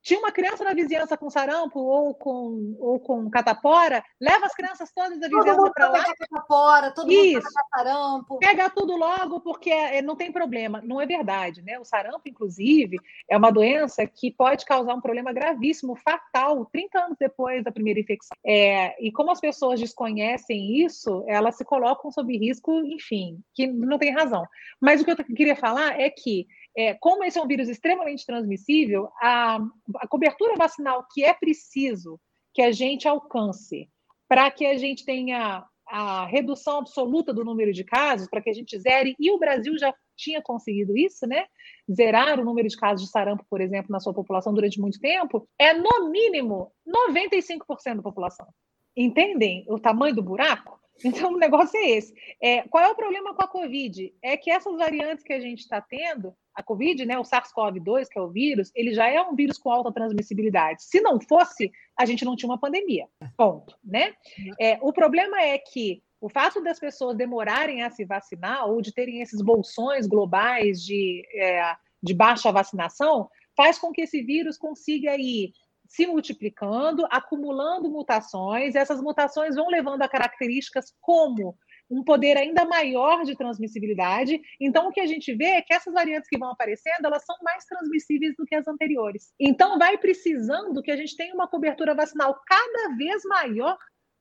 Tinha uma criança na vizinhança com sarampo ou com, ou com catapora, leva as crianças todas da vizinhança para lá. Catapora, todo Isso. mundo sarampo. Pega tudo logo, porque é, não tem problema. Não é verdade, né? O sarampo, inclusive, é uma doença que pode causar um problema gravíssimo, fatal, 30 anos depois da primeira infecção. É, e como as pessoas desconhecem isso, elas se colocam sob risco, enfim, que não tem razão. Mas o que eu queria falar é que é, como esse é um vírus extremamente transmissível, a, a cobertura vacinal que é preciso que a gente alcance para que a gente tenha a redução absoluta do número de casos, para que a gente zere, e o Brasil já tinha conseguido isso, né? Zerar o número de casos de sarampo, por exemplo, na sua população durante muito tempo, é no mínimo 95% da população. Entendem o tamanho do buraco? Então, <laughs> o negócio é esse. É, qual é o problema com a Covid? É que essas variantes que a gente está tendo, a Covid, né, o SARS-CoV-2, que é o vírus, ele já é um vírus com alta transmissibilidade. Se não fosse, a gente não tinha uma pandemia. Ponto. Né? É, o problema é que o fato das pessoas demorarem a se vacinar ou de terem esses bolsões globais de, é, de baixa vacinação faz com que esse vírus consiga ir se multiplicando, acumulando mutações, essas mutações vão levando a características como um poder ainda maior de transmissibilidade. Então, o que a gente vê é que essas variantes que vão aparecendo, elas são mais transmissíveis do que as anteriores. Então, vai precisando que a gente tenha uma cobertura vacinal cada vez maior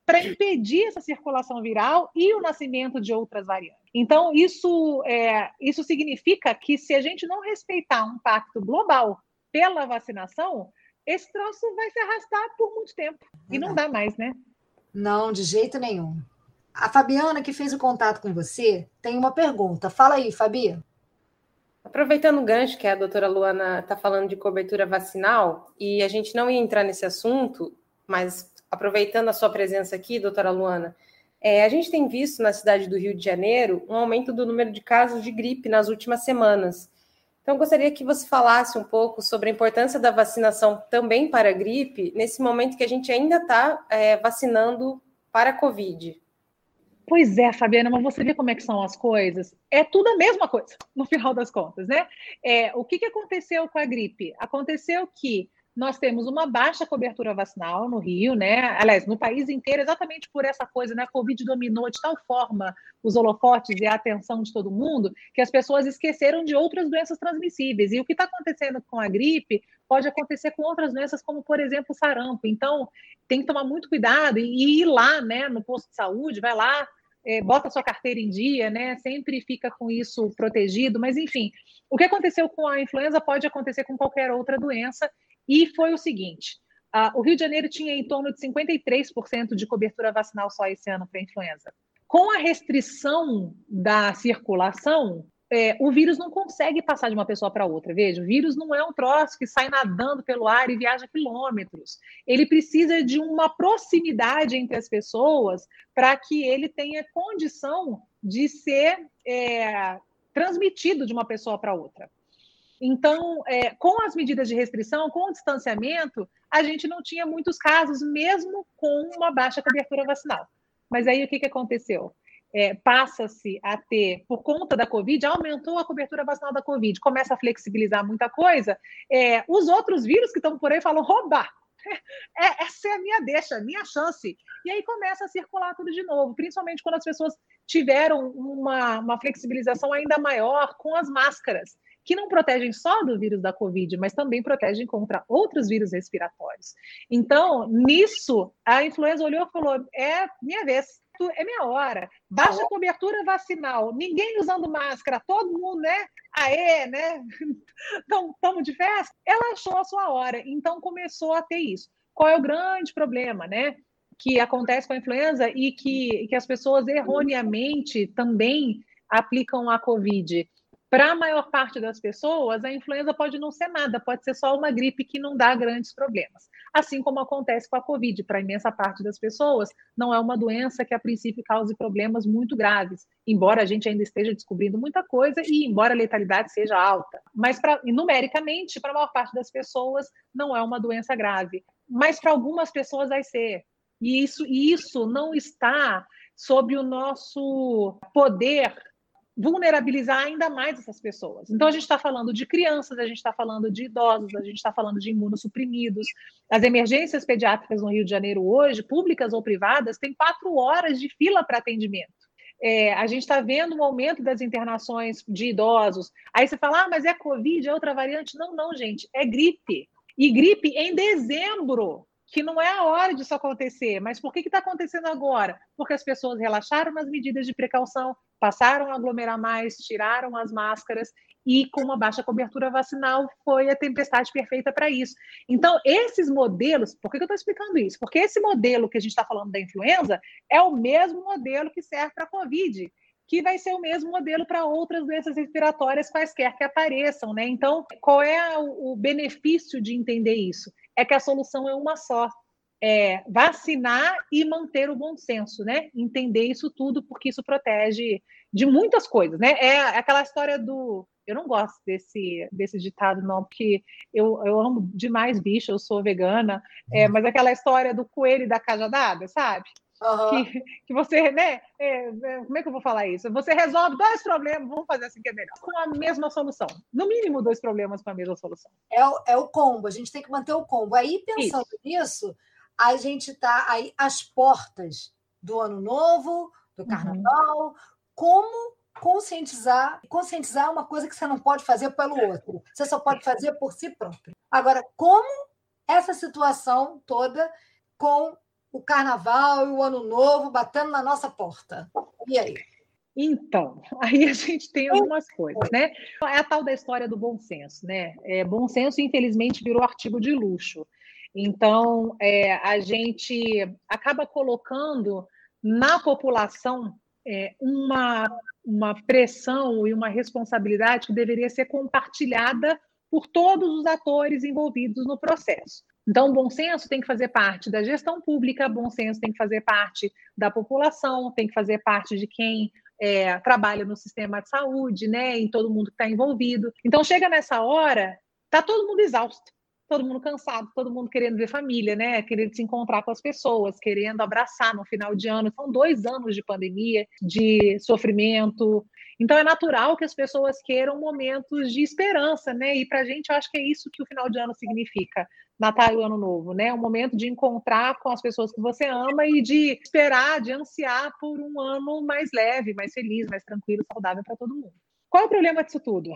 para impedir essa circulação viral e o nascimento de outras variantes. Então, isso, é, isso significa que se a gente não respeitar um pacto global pela vacinação, esse troço vai se arrastar por muito tempo. E não dá mais, né? Não, de jeito nenhum. A Fabiana, que fez o contato com você, tem uma pergunta. Fala aí, Fabi. Aproveitando o gancho que a doutora Luana está falando de cobertura vacinal, e a gente não ia entrar nesse assunto, mas aproveitando a sua presença aqui, doutora Luana, é, a gente tem visto na cidade do Rio de Janeiro um aumento do número de casos de gripe nas últimas semanas. Então, gostaria que você falasse um pouco sobre a importância da vacinação também para a gripe, nesse momento que a gente ainda está é, vacinando para a Covid. Pois é, Fabiana, mas você vê como é que são as coisas? É tudo a mesma coisa, <laughs> no final das contas, né? É, o que, que aconteceu com a gripe? Aconteceu que nós temos uma baixa cobertura vacinal no Rio, né? Aliás, no país inteiro, exatamente por essa coisa, né? A Covid dominou de tal forma os holofotes e a atenção de todo mundo que as pessoas esqueceram de outras doenças transmissíveis. E o que está acontecendo com a gripe pode acontecer com outras doenças, como, por exemplo, o sarampo. Então, tem que tomar muito cuidado e ir lá, né, no posto de saúde, vai lá, é, bota sua carteira em dia, né? Sempre fica com isso protegido, mas enfim, o que aconteceu com a influenza pode acontecer com qualquer outra doença, e foi o seguinte: uh, o Rio de Janeiro tinha em torno de 53% de cobertura vacinal só esse ano para a influenza. Com a restrição da circulação, é, o vírus não consegue passar de uma pessoa para outra. Veja, o vírus não é um troço que sai nadando pelo ar e viaja quilômetros. Ele precisa de uma proximidade entre as pessoas para que ele tenha condição de ser é, transmitido de uma pessoa para outra. Então, é, com as medidas de restrição, com o distanciamento, a gente não tinha muitos casos, mesmo com uma baixa cobertura vacinal. Mas aí o que, que aconteceu? É, passa-se a ter, por conta da Covid, aumentou a cobertura vacinal da Covid, começa a flexibilizar muita coisa. É, os outros vírus que estão por aí falam: roubar, é, essa é a minha deixa, minha chance. E aí começa a circular tudo de novo, principalmente quando as pessoas tiveram uma, uma flexibilização ainda maior com as máscaras que não protegem só do vírus da Covid, mas também protegem contra outros vírus respiratórios. Então, nisso, a influenza olhou e falou: é minha vez, é minha hora. Baixa cobertura vacinal, ninguém usando máscara, todo mundo, né? Aê, né? <laughs> Estamos de festa. Ela achou a sua hora, então começou a ter isso. Qual é o grande problema, né? Que acontece com a influenza e que, que as pessoas erroneamente também aplicam a Covid para a maior parte das pessoas, a influenza pode não ser nada, pode ser só uma gripe que não dá grandes problemas. Assim como acontece com a Covid, para a imensa parte das pessoas, não é uma doença que a princípio cause problemas muito graves, embora a gente ainda esteja descobrindo muita coisa e embora a letalidade seja alta. Mas, pra, numericamente, para a maior parte das pessoas, não é uma doença grave. Mas para algumas pessoas vai ser. E isso, e isso não está sob o nosso poder vulnerabilizar ainda mais essas pessoas. Então, a gente está falando de crianças, a gente está falando de idosos, a gente está falando de imunossuprimidos. As emergências pediátricas no Rio de Janeiro hoje, públicas ou privadas, têm quatro horas de fila para atendimento. É, a gente está vendo um aumento das internações de idosos. Aí você fala, ah, mas é Covid, é outra variante. Não, não, gente, é gripe. E gripe em dezembro que não é a hora disso acontecer. Mas por que está acontecendo agora? Porque as pessoas relaxaram nas medidas de precaução, passaram a aglomerar mais, tiraram as máscaras e com uma baixa cobertura vacinal foi a tempestade perfeita para isso. Então, esses modelos, por que eu estou explicando isso? Porque esse modelo que a gente está falando da influenza é o mesmo modelo que serve para a Covid que vai ser o mesmo modelo para outras doenças respiratórias quaisquer que apareçam, né? Então, qual é o benefício de entender isso? É que a solução é uma só. É vacinar e manter o bom senso, né? Entender isso tudo, porque isso protege de muitas coisas, né? É aquela história do. Eu não gosto desse, desse ditado, não, porque eu, eu amo demais bicho, eu sou vegana, é, mas aquela história do coelho e da cajadada, sabe? Uhum. Que, que você, né? É, é, como é que eu vou falar isso? Você resolve dois problemas, vamos fazer assim que é melhor, com a mesma solução. No mínimo, dois problemas com a mesma solução. É o, é o combo, a gente tem que manter o combo. Aí, pensando isso. nisso, a gente está aí às portas do ano novo, do uhum. carnaval. Uhum. Como conscientizar? Conscientizar é uma coisa que você não pode fazer pelo outro, você só pode fazer por si próprio. Agora, como essa situação toda com o carnaval e o ano novo batendo na nossa porta. E aí? Então, <laughs> aí a gente tem algumas coisas, né? É a tal da história do bom senso, né? É, bom senso, infelizmente, virou artigo de luxo. Então, é, a gente acaba colocando na população é, uma, uma pressão e uma responsabilidade que deveria ser compartilhada por todos os atores envolvidos no processo. Então, o bom senso tem que fazer parte da gestão pública, bom senso tem que fazer parte da população, tem que fazer parte de quem é, trabalha no sistema de saúde, né, em todo mundo que está envolvido. Então, chega nessa hora, tá todo mundo exausto, todo mundo cansado, todo mundo querendo ver família, né, querendo se encontrar com as pessoas, querendo abraçar no final de ano. São dois anos de pandemia, de sofrimento. Então, é natural que as pessoas queiram momentos de esperança, né? E para a gente, eu acho que é isso que o final de ano significa Natal e Ano Novo, né? Um momento de encontrar com as pessoas que você ama e de esperar, de ansiar por um ano mais leve, mais feliz, mais tranquilo, saudável para todo mundo. Qual é o problema disso tudo?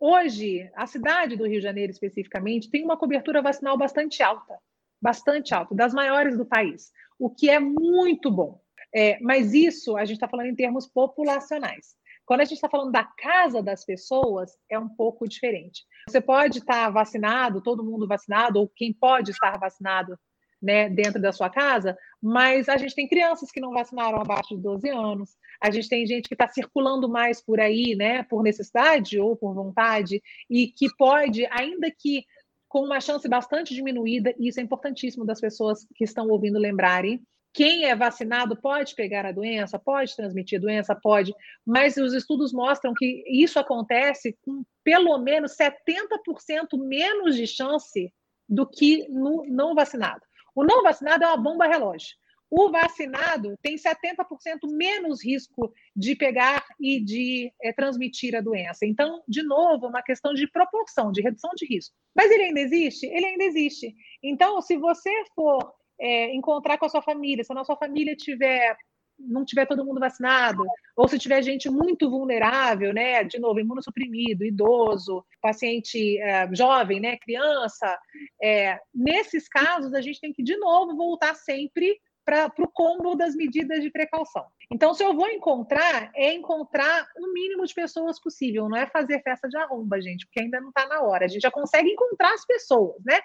Hoje, a cidade do Rio de Janeiro, especificamente, tem uma cobertura vacinal bastante alta, bastante alta, das maiores do país, o que é muito bom. É, mas isso a gente está falando em termos populacionais. Quando a gente está falando da casa das pessoas, é um pouco diferente. Você pode estar vacinado, todo mundo vacinado, ou quem pode estar vacinado né, dentro da sua casa, mas a gente tem crianças que não vacinaram abaixo de 12 anos, a gente tem gente que está circulando mais por aí, né, por necessidade ou por vontade, e que pode, ainda que com uma chance bastante diminuída, e isso é importantíssimo das pessoas que estão ouvindo lembrarem, quem é vacinado pode pegar a doença, pode transmitir a doença, pode, mas os estudos mostram que isso acontece com pelo menos 70% menos de chance do que no não vacinado. O não vacinado é uma bomba relógio. O vacinado tem 70% menos risco de pegar e de é, transmitir a doença. Então, de novo, uma questão de proporção, de redução de risco. Mas ele ainda existe? Ele ainda existe. Então, se você for é, encontrar com a sua família, se a sua família tiver não tiver todo mundo vacinado, ou se tiver gente muito vulnerável, né, de novo, imunossuprimido, idoso, paciente é, jovem, né, criança, é, nesses casos a gente tem que de novo voltar sempre para o combo das medidas de precaução. Então, se eu vou encontrar, é encontrar o mínimo de pessoas possível, não é fazer festa de arromba, gente, porque ainda não está na hora. A gente já consegue encontrar as pessoas, né?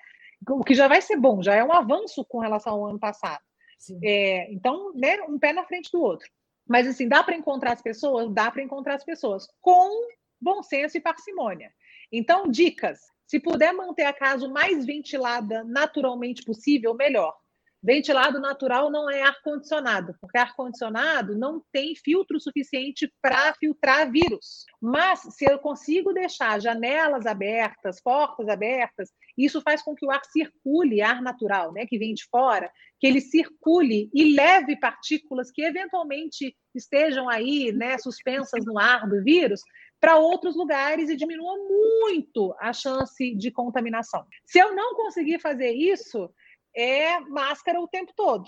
O que já vai ser bom, já é um avanço com relação ao ano passado. É, então, né, um pé na frente do outro. Mas, assim, dá para encontrar as pessoas? Dá para encontrar as pessoas, com bom senso e parcimônia. Então, dicas. Se puder manter a casa o mais ventilada naturalmente possível, melhor. Ventilado natural não é ar-condicionado, porque ar-condicionado não tem filtro suficiente para filtrar vírus. Mas se eu consigo deixar janelas abertas, portas abertas, isso faz com que o ar circule, ar natural, né, que vem de fora, que ele circule e leve partículas que eventualmente estejam aí, né, suspensas no ar do vírus, para outros lugares e diminua muito a chance de contaminação. Se eu não conseguir fazer isso, é máscara o tempo todo.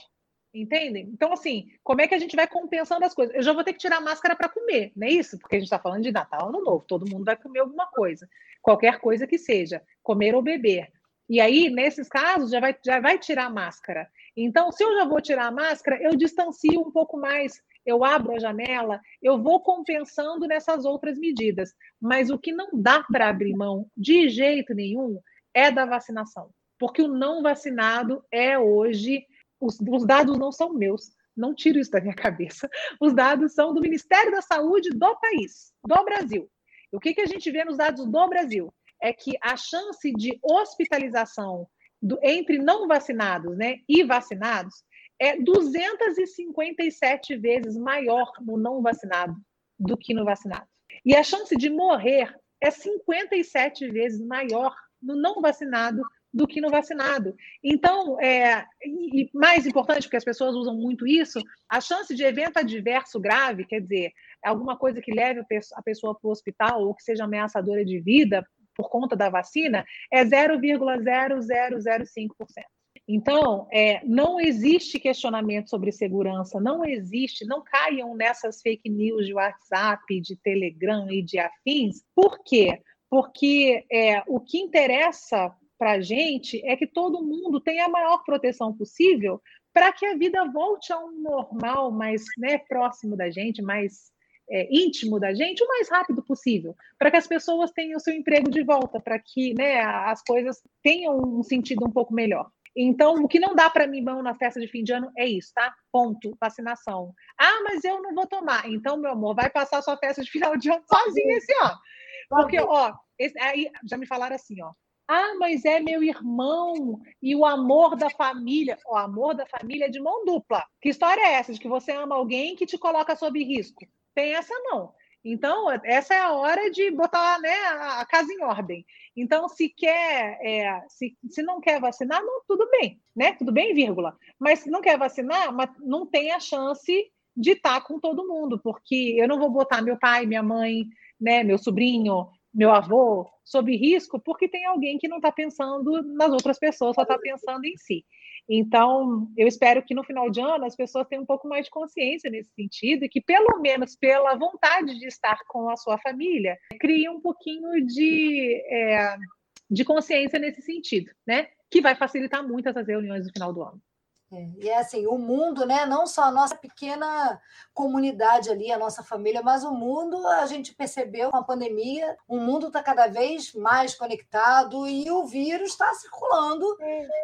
Entendem? Então, assim, como é que a gente vai compensando as coisas? Eu já vou ter que tirar máscara para comer, não é isso? Porque a gente está falando de Natal, Ano Novo, todo mundo vai comer alguma coisa, qualquer coisa que seja, comer ou beber. E aí, nesses casos, já vai, já vai tirar a máscara. Então, se eu já vou tirar a máscara, eu distancio um pouco mais, eu abro a janela, eu vou compensando nessas outras medidas. Mas o que não dá para abrir mão de jeito nenhum é da vacinação porque o não vacinado é hoje, os, os dados não são meus, não tiro isso da minha cabeça. Os dados são do Ministério da Saúde do país, do Brasil. O que, que a gente vê nos dados do Brasil? É que a chance de hospitalização do, entre não vacinados né, e vacinados é 257 vezes maior no não vacinado do que no vacinado. E a chance de morrer é 57 vezes maior no não vacinado do que no vacinado. Então, é, e mais importante, porque as pessoas usam muito isso, a chance de evento adverso grave, quer dizer, alguma coisa que leve a pessoa para o hospital ou que seja ameaçadora de vida por conta da vacina, é 0,0005%. Então, é, não existe questionamento sobre segurança, não existe, não caiam nessas fake news de WhatsApp, de Telegram e de afins. Por quê? Porque é, o que interessa para a gente é que todo mundo tenha a maior proteção possível para que a vida volte a um normal mais né, próximo da gente, mais é, íntimo da gente, o mais rápido possível, para que as pessoas tenham o seu emprego de volta, para que né, as coisas tenham um sentido um pouco melhor. Então, o que não dá para mim mão na festa de fim de ano é isso, tá? Ponto, vacinação. Ah, mas eu não vou tomar. Então, meu amor, vai passar sua festa de final de ano sozinha esse ano. Porque, ó, esse, aí já me falaram assim, ó, ah, mas é meu irmão e o amor da família. O amor da família é de mão dupla. Que história é essa de que você ama alguém que te coloca sob risco? Tem essa não. Então, essa é a hora de botar né, a casa em ordem. Então, se quer, é, se, se não quer vacinar, não, tudo bem, né? Tudo bem, vírgula. Mas se não quer vacinar, não tem a chance de estar com todo mundo, porque eu não vou botar meu pai, minha mãe, né, meu sobrinho, meu avô sob risco porque tem alguém que não está pensando nas outras pessoas, só está pensando em si. Então, eu espero que no final de ano as pessoas tenham um pouco mais de consciência nesse sentido e que, pelo menos pela vontade de estar com a sua família, criem um pouquinho de, é, de consciência nesse sentido, né? Que vai facilitar muito essas reuniões no final do ano. É, e é assim, o mundo, né? Não só a nossa pequena comunidade ali, a nossa família, mas o mundo, a gente percebeu com a pandemia, o mundo está cada vez mais conectado e o vírus está circulando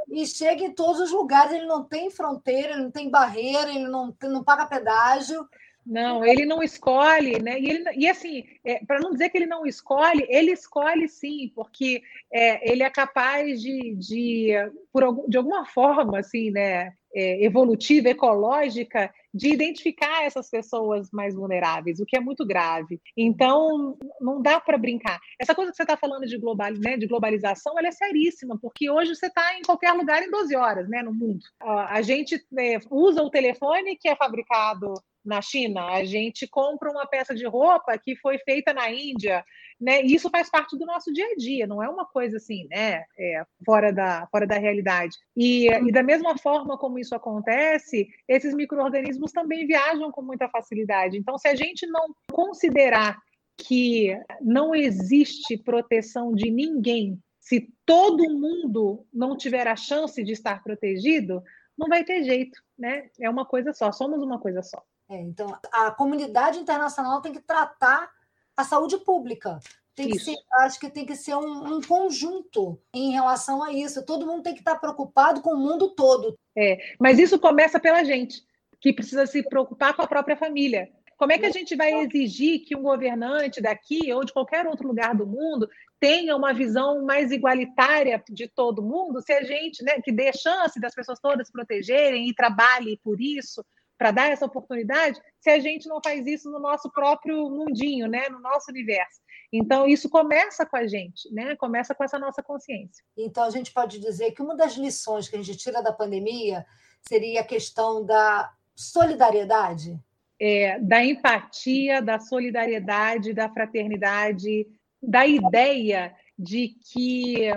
e chega em todos os lugares. Ele não tem fronteira, ele não tem barreira, ele não, não paga pedágio. Não, ele não escolhe, né? E, ele, e assim, é, para não dizer que ele não escolhe, ele escolhe sim, porque é, ele é capaz de, de, por, de alguma forma, assim, né? é, evolutiva, ecológica, de identificar essas pessoas mais vulneráveis, o que é muito grave. Então, não dá para brincar. Essa coisa que você está falando de, global, né, de globalização, ela é seríssima, porque hoje você está em qualquer lugar em 12 horas, né, no mundo. A gente é, usa o telefone que é fabricado na China, a gente compra uma peça de roupa que foi feita na Índia, né? E isso faz parte do nosso dia a dia, não é uma coisa assim, né? É, fora, da, fora da realidade. E, e da mesma forma como isso acontece, esses micro-organismos também viajam com muita facilidade. Então, se a gente não considerar que não existe proteção de ninguém se todo mundo não tiver a chance de estar protegido, não vai ter jeito, né? É uma coisa só, somos uma coisa só. É, então, a comunidade internacional tem que tratar a saúde pública. Tem que ser, acho que tem que ser um, um, conjunto em relação a isso. Todo mundo tem que estar preocupado com o mundo todo. É, mas isso começa pela gente, que precisa se preocupar com a própria família. Como é que a gente vai exigir que um governante daqui ou de qualquer outro lugar do mundo tenha uma visão mais igualitária de todo mundo, se a gente, né, que dê chance das pessoas todas se protegerem e trabalhe por isso, para dar essa oportunidade se a gente não faz isso no nosso próprio mundinho, né, no nosso universo. Então, isso começa com a gente, né? Começa com essa nossa consciência. Então, a gente pode dizer que uma das lições que a gente tira da pandemia seria a questão da solidariedade. É, da empatia, da solidariedade, da fraternidade, da ideia de que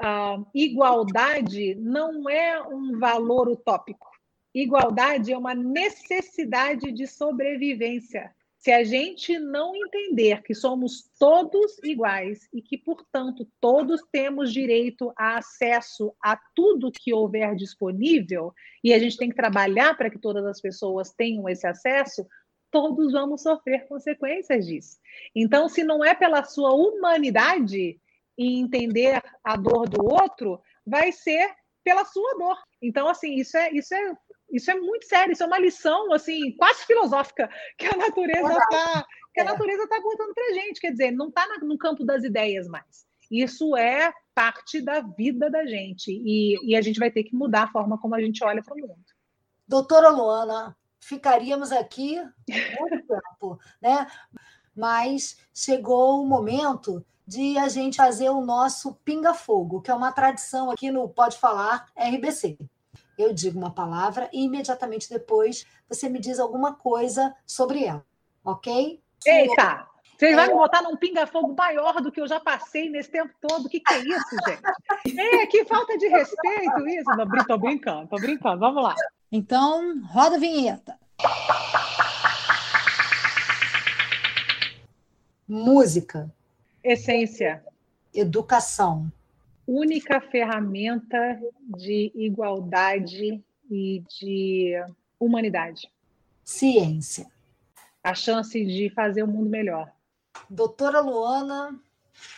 a igualdade não é um valor utópico Igualdade é uma necessidade de sobrevivência. Se a gente não entender que somos todos iguais e que, portanto, todos temos direito a acesso a tudo que houver disponível, e a gente tem que trabalhar para que todas as pessoas tenham esse acesso, todos vamos sofrer consequências disso. Então, se não é pela sua humanidade e entender a dor do outro, vai ser pela sua dor. Então, assim, isso é, isso é isso é muito sério, isso é uma lição assim quase filosófica <laughs> que a natureza está que a é. natureza está contando para gente. Quer dizer, não está no campo das ideias mais. Isso é parte da vida da gente e, e a gente vai ter que mudar a forma como a gente olha para o mundo. Doutora Luana, ficaríamos aqui muito <laughs> tempo, né? Mas chegou o momento de a gente fazer o nosso pinga-fogo, que é uma tradição aqui no Pode Falar RBC eu digo uma palavra e imediatamente depois você me diz alguma coisa sobre ela, ok? Eita! Vocês vão é... me botar num pinga-fogo maior do que eu já passei nesse tempo todo. O que, que é isso, gente? <laughs> É, que falta de respeito isso. Não, tô brincando, tô brincando. Vamos lá. Então, roda a vinheta. Música. Essência. Educação única ferramenta de igualdade e de humanidade. Ciência. A chance de fazer o mundo melhor. Doutora Luana.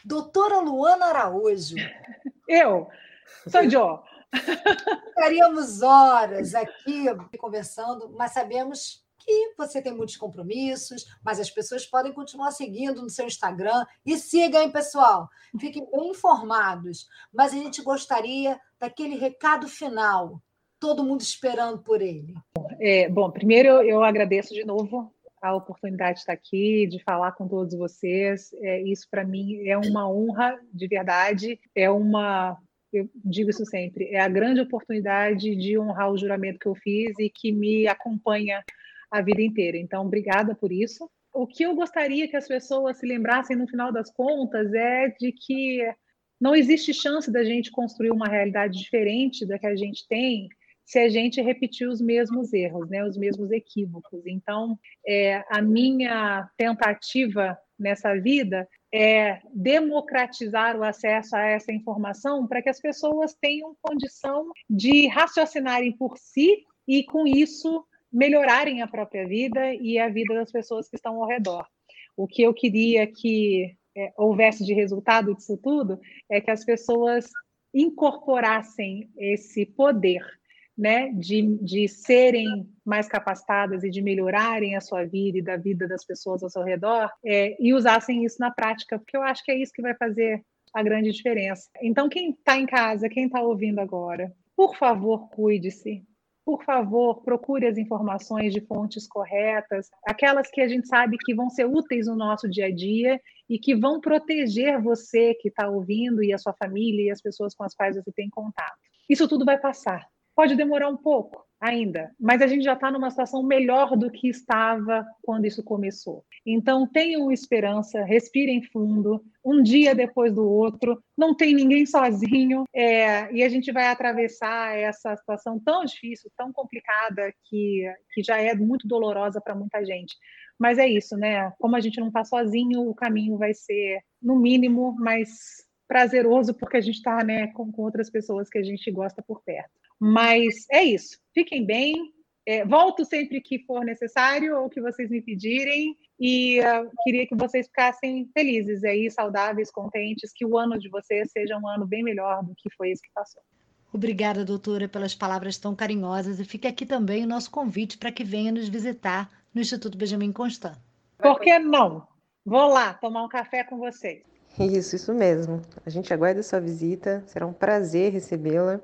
Doutora Luana Araújo. <laughs> Eu. Sou Joe. Ficaríamos horas aqui conversando, mas sabemos que você tem muitos compromissos, mas as pessoas podem continuar seguindo no seu Instagram. E sigam, hein, pessoal? Fiquem bem informados. Mas a gente gostaria daquele recado final. Todo mundo esperando por ele. É, bom, primeiro eu, eu agradeço de novo a oportunidade de estar aqui, de falar com todos vocês. É, isso, para mim, é uma honra de verdade. É uma eu digo isso sempre, é a grande oportunidade de honrar o juramento que eu fiz e que me acompanha a vida inteira. Então, obrigada por isso. O que eu gostaria que as pessoas se lembrassem no final das contas é de que não existe chance da gente construir uma realidade diferente da que a gente tem se a gente repetir os mesmos erros, né, os mesmos equívocos. Então, é, a minha tentativa nessa vida é democratizar o acesso a essa informação para que as pessoas tenham condição de raciocinarem por si e, com isso, melhorarem a própria vida e a vida das pessoas que estão ao redor. O que eu queria que é, houvesse de resultado disso tudo é que as pessoas incorporassem esse poder né, de, de serem mais capacitadas e de melhorarem a sua vida e da vida das pessoas ao seu redor é, e usassem isso na prática, porque eu acho que é isso que vai fazer a grande diferença. Então, quem está em casa, quem está ouvindo agora, por favor, cuide-se, por favor, procure as informações de fontes corretas, aquelas que a gente sabe que vão ser úteis no nosso dia a dia e que vão proteger você que está ouvindo e a sua família e as pessoas com as quais você tem contato. Isso tudo vai passar. Pode demorar um pouco ainda, mas a gente já está numa situação melhor do que estava quando isso começou. Então, tenham esperança, respirem fundo, um dia depois do outro, não tem ninguém sozinho, é, e a gente vai atravessar essa situação tão difícil, tão complicada, que, que já é muito dolorosa para muita gente. Mas é isso, né? Como a gente não está sozinho, o caminho vai ser, no mínimo, mais prazeroso, porque a gente está né, com, com outras pessoas que a gente gosta por perto. Mas é isso. Fiquem bem. É, volto sempre que for necessário ou que vocês me pedirem. E uh, queria que vocês ficassem felizes aí, saudáveis, contentes, que o ano de vocês seja um ano bem melhor do que foi esse que passou. Obrigada, doutora, pelas palavras tão carinhosas. E fica aqui também o nosso convite para que venha nos visitar no Instituto Benjamin Constant. Por que não? Vou lá tomar um café com vocês. Isso, isso mesmo. A gente aguarda sua visita. Será um prazer recebê-la.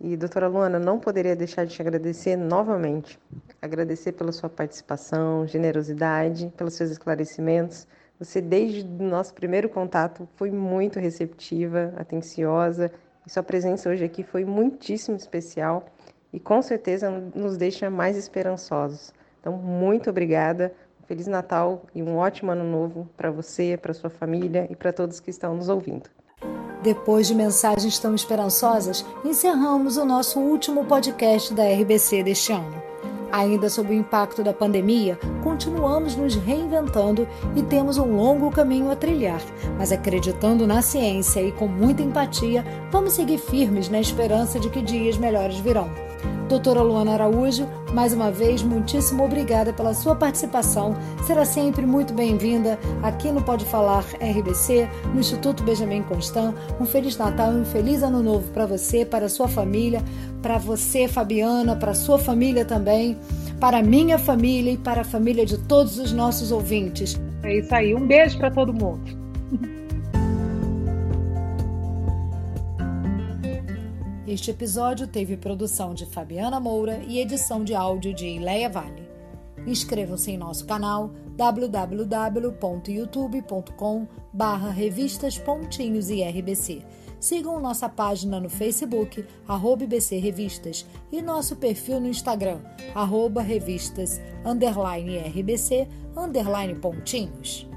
E, doutora Luana, não poderia deixar de te agradecer novamente. Agradecer pela sua participação, generosidade, pelos seus esclarecimentos. Você, desde o nosso primeiro contato, foi muito receptiva, atenciosa, e sua presença hoje aqui foi muitíssimo especial e com certeza nos deixa mais esperançosos. Então, muito obrigada. Feliz Natal e um ótimo ano novo para você, para sua família e para todos que estão nos ouvindo. Depois de mensagens tão esperançosas, encerramos o nosso último podcast da RBC deste ano. Ainda sob o impacto da pandemia, continuamos nos reinventando e temos um longo caminho a trilhar, mas acreditando na ciência e com muita empatia, vamos seguir firmes na esperança de que dias melhores virão. Doutora Luana Araújo, mais uma vez, muitíssimo obrigada pela sua participação. Será sempre muito bem-vinda aqui no Pode Falar RBC, no Instituto Benjamin Constant. Um Feliz Natal e um Feliz Ano Novo para você, para sua família, para você, Fabiana, para sua família também, para minha família e para a família de todos os nossos ouvintes. É isso aí. Um beijo para todo mundo. Este episódio teve produção de Fabiana Moura e edição de áudio de Ileia Vale. Inscrevam-se em nosso canal www.youtube.com barra revistas pontinhos e RBC. Sigam nossa página no Facebook, arroba IBC Revistas, e nosso perfil no Instagram, arroba revistas, underline RBC, underline pontinhos.